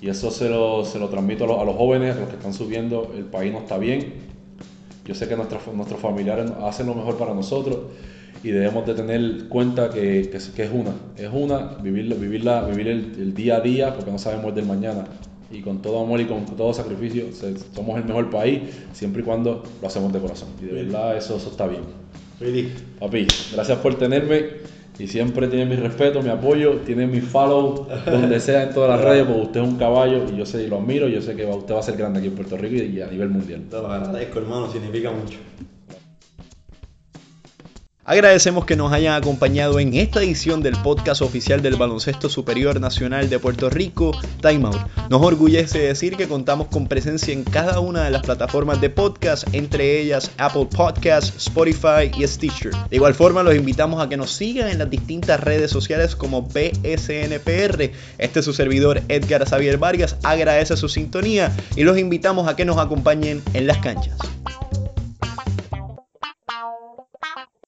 Y eso se lo, se lo transmito a los, a los jóvenes, a los que están subiendo, el país no está bien. Yo sé que nuestros, nuestros familiares hacen lo mejor para nosotros y debemos de tener cuenta que, que, es- que es una, es una, vivirlo, vivirla, vivir el, el día a día porque no sabemos del mañana. Y con todo amor y con todo sacrificio, se- somos el mejor país siempre y cuando lo hacemos de corazón. Y de verdad eso, eso está bien. Papi, gracias por tenerme y siempre tienen mi respeto, mi apoyo, tienen mi follow donde sea en todas las redes porque usted es un caballo y yo sé y lo admiro, yo sé que usted va a ser grande aquí en Puerto Rico y a nivel mundial. te lo agradezco, hermano, significa mucho. Agradecemos que nos hayan acompañado en esta edición del podcast oficial del Baloncesto Superior Nacional de Puerto Rico, Time Out. Nos orgullece decir que contamos con presencia en cada una de las plataformas de podcast, entre ellas Apple Podcasts, Spotify y Stitcher. De igual forma, los invitamos a que nos sigan en las distintas redes sociales como BSNPR. Este es su servidor Edgar Xavier Vargas, agradece su sintonía y los invitamos a que nos acompañen en las canchas.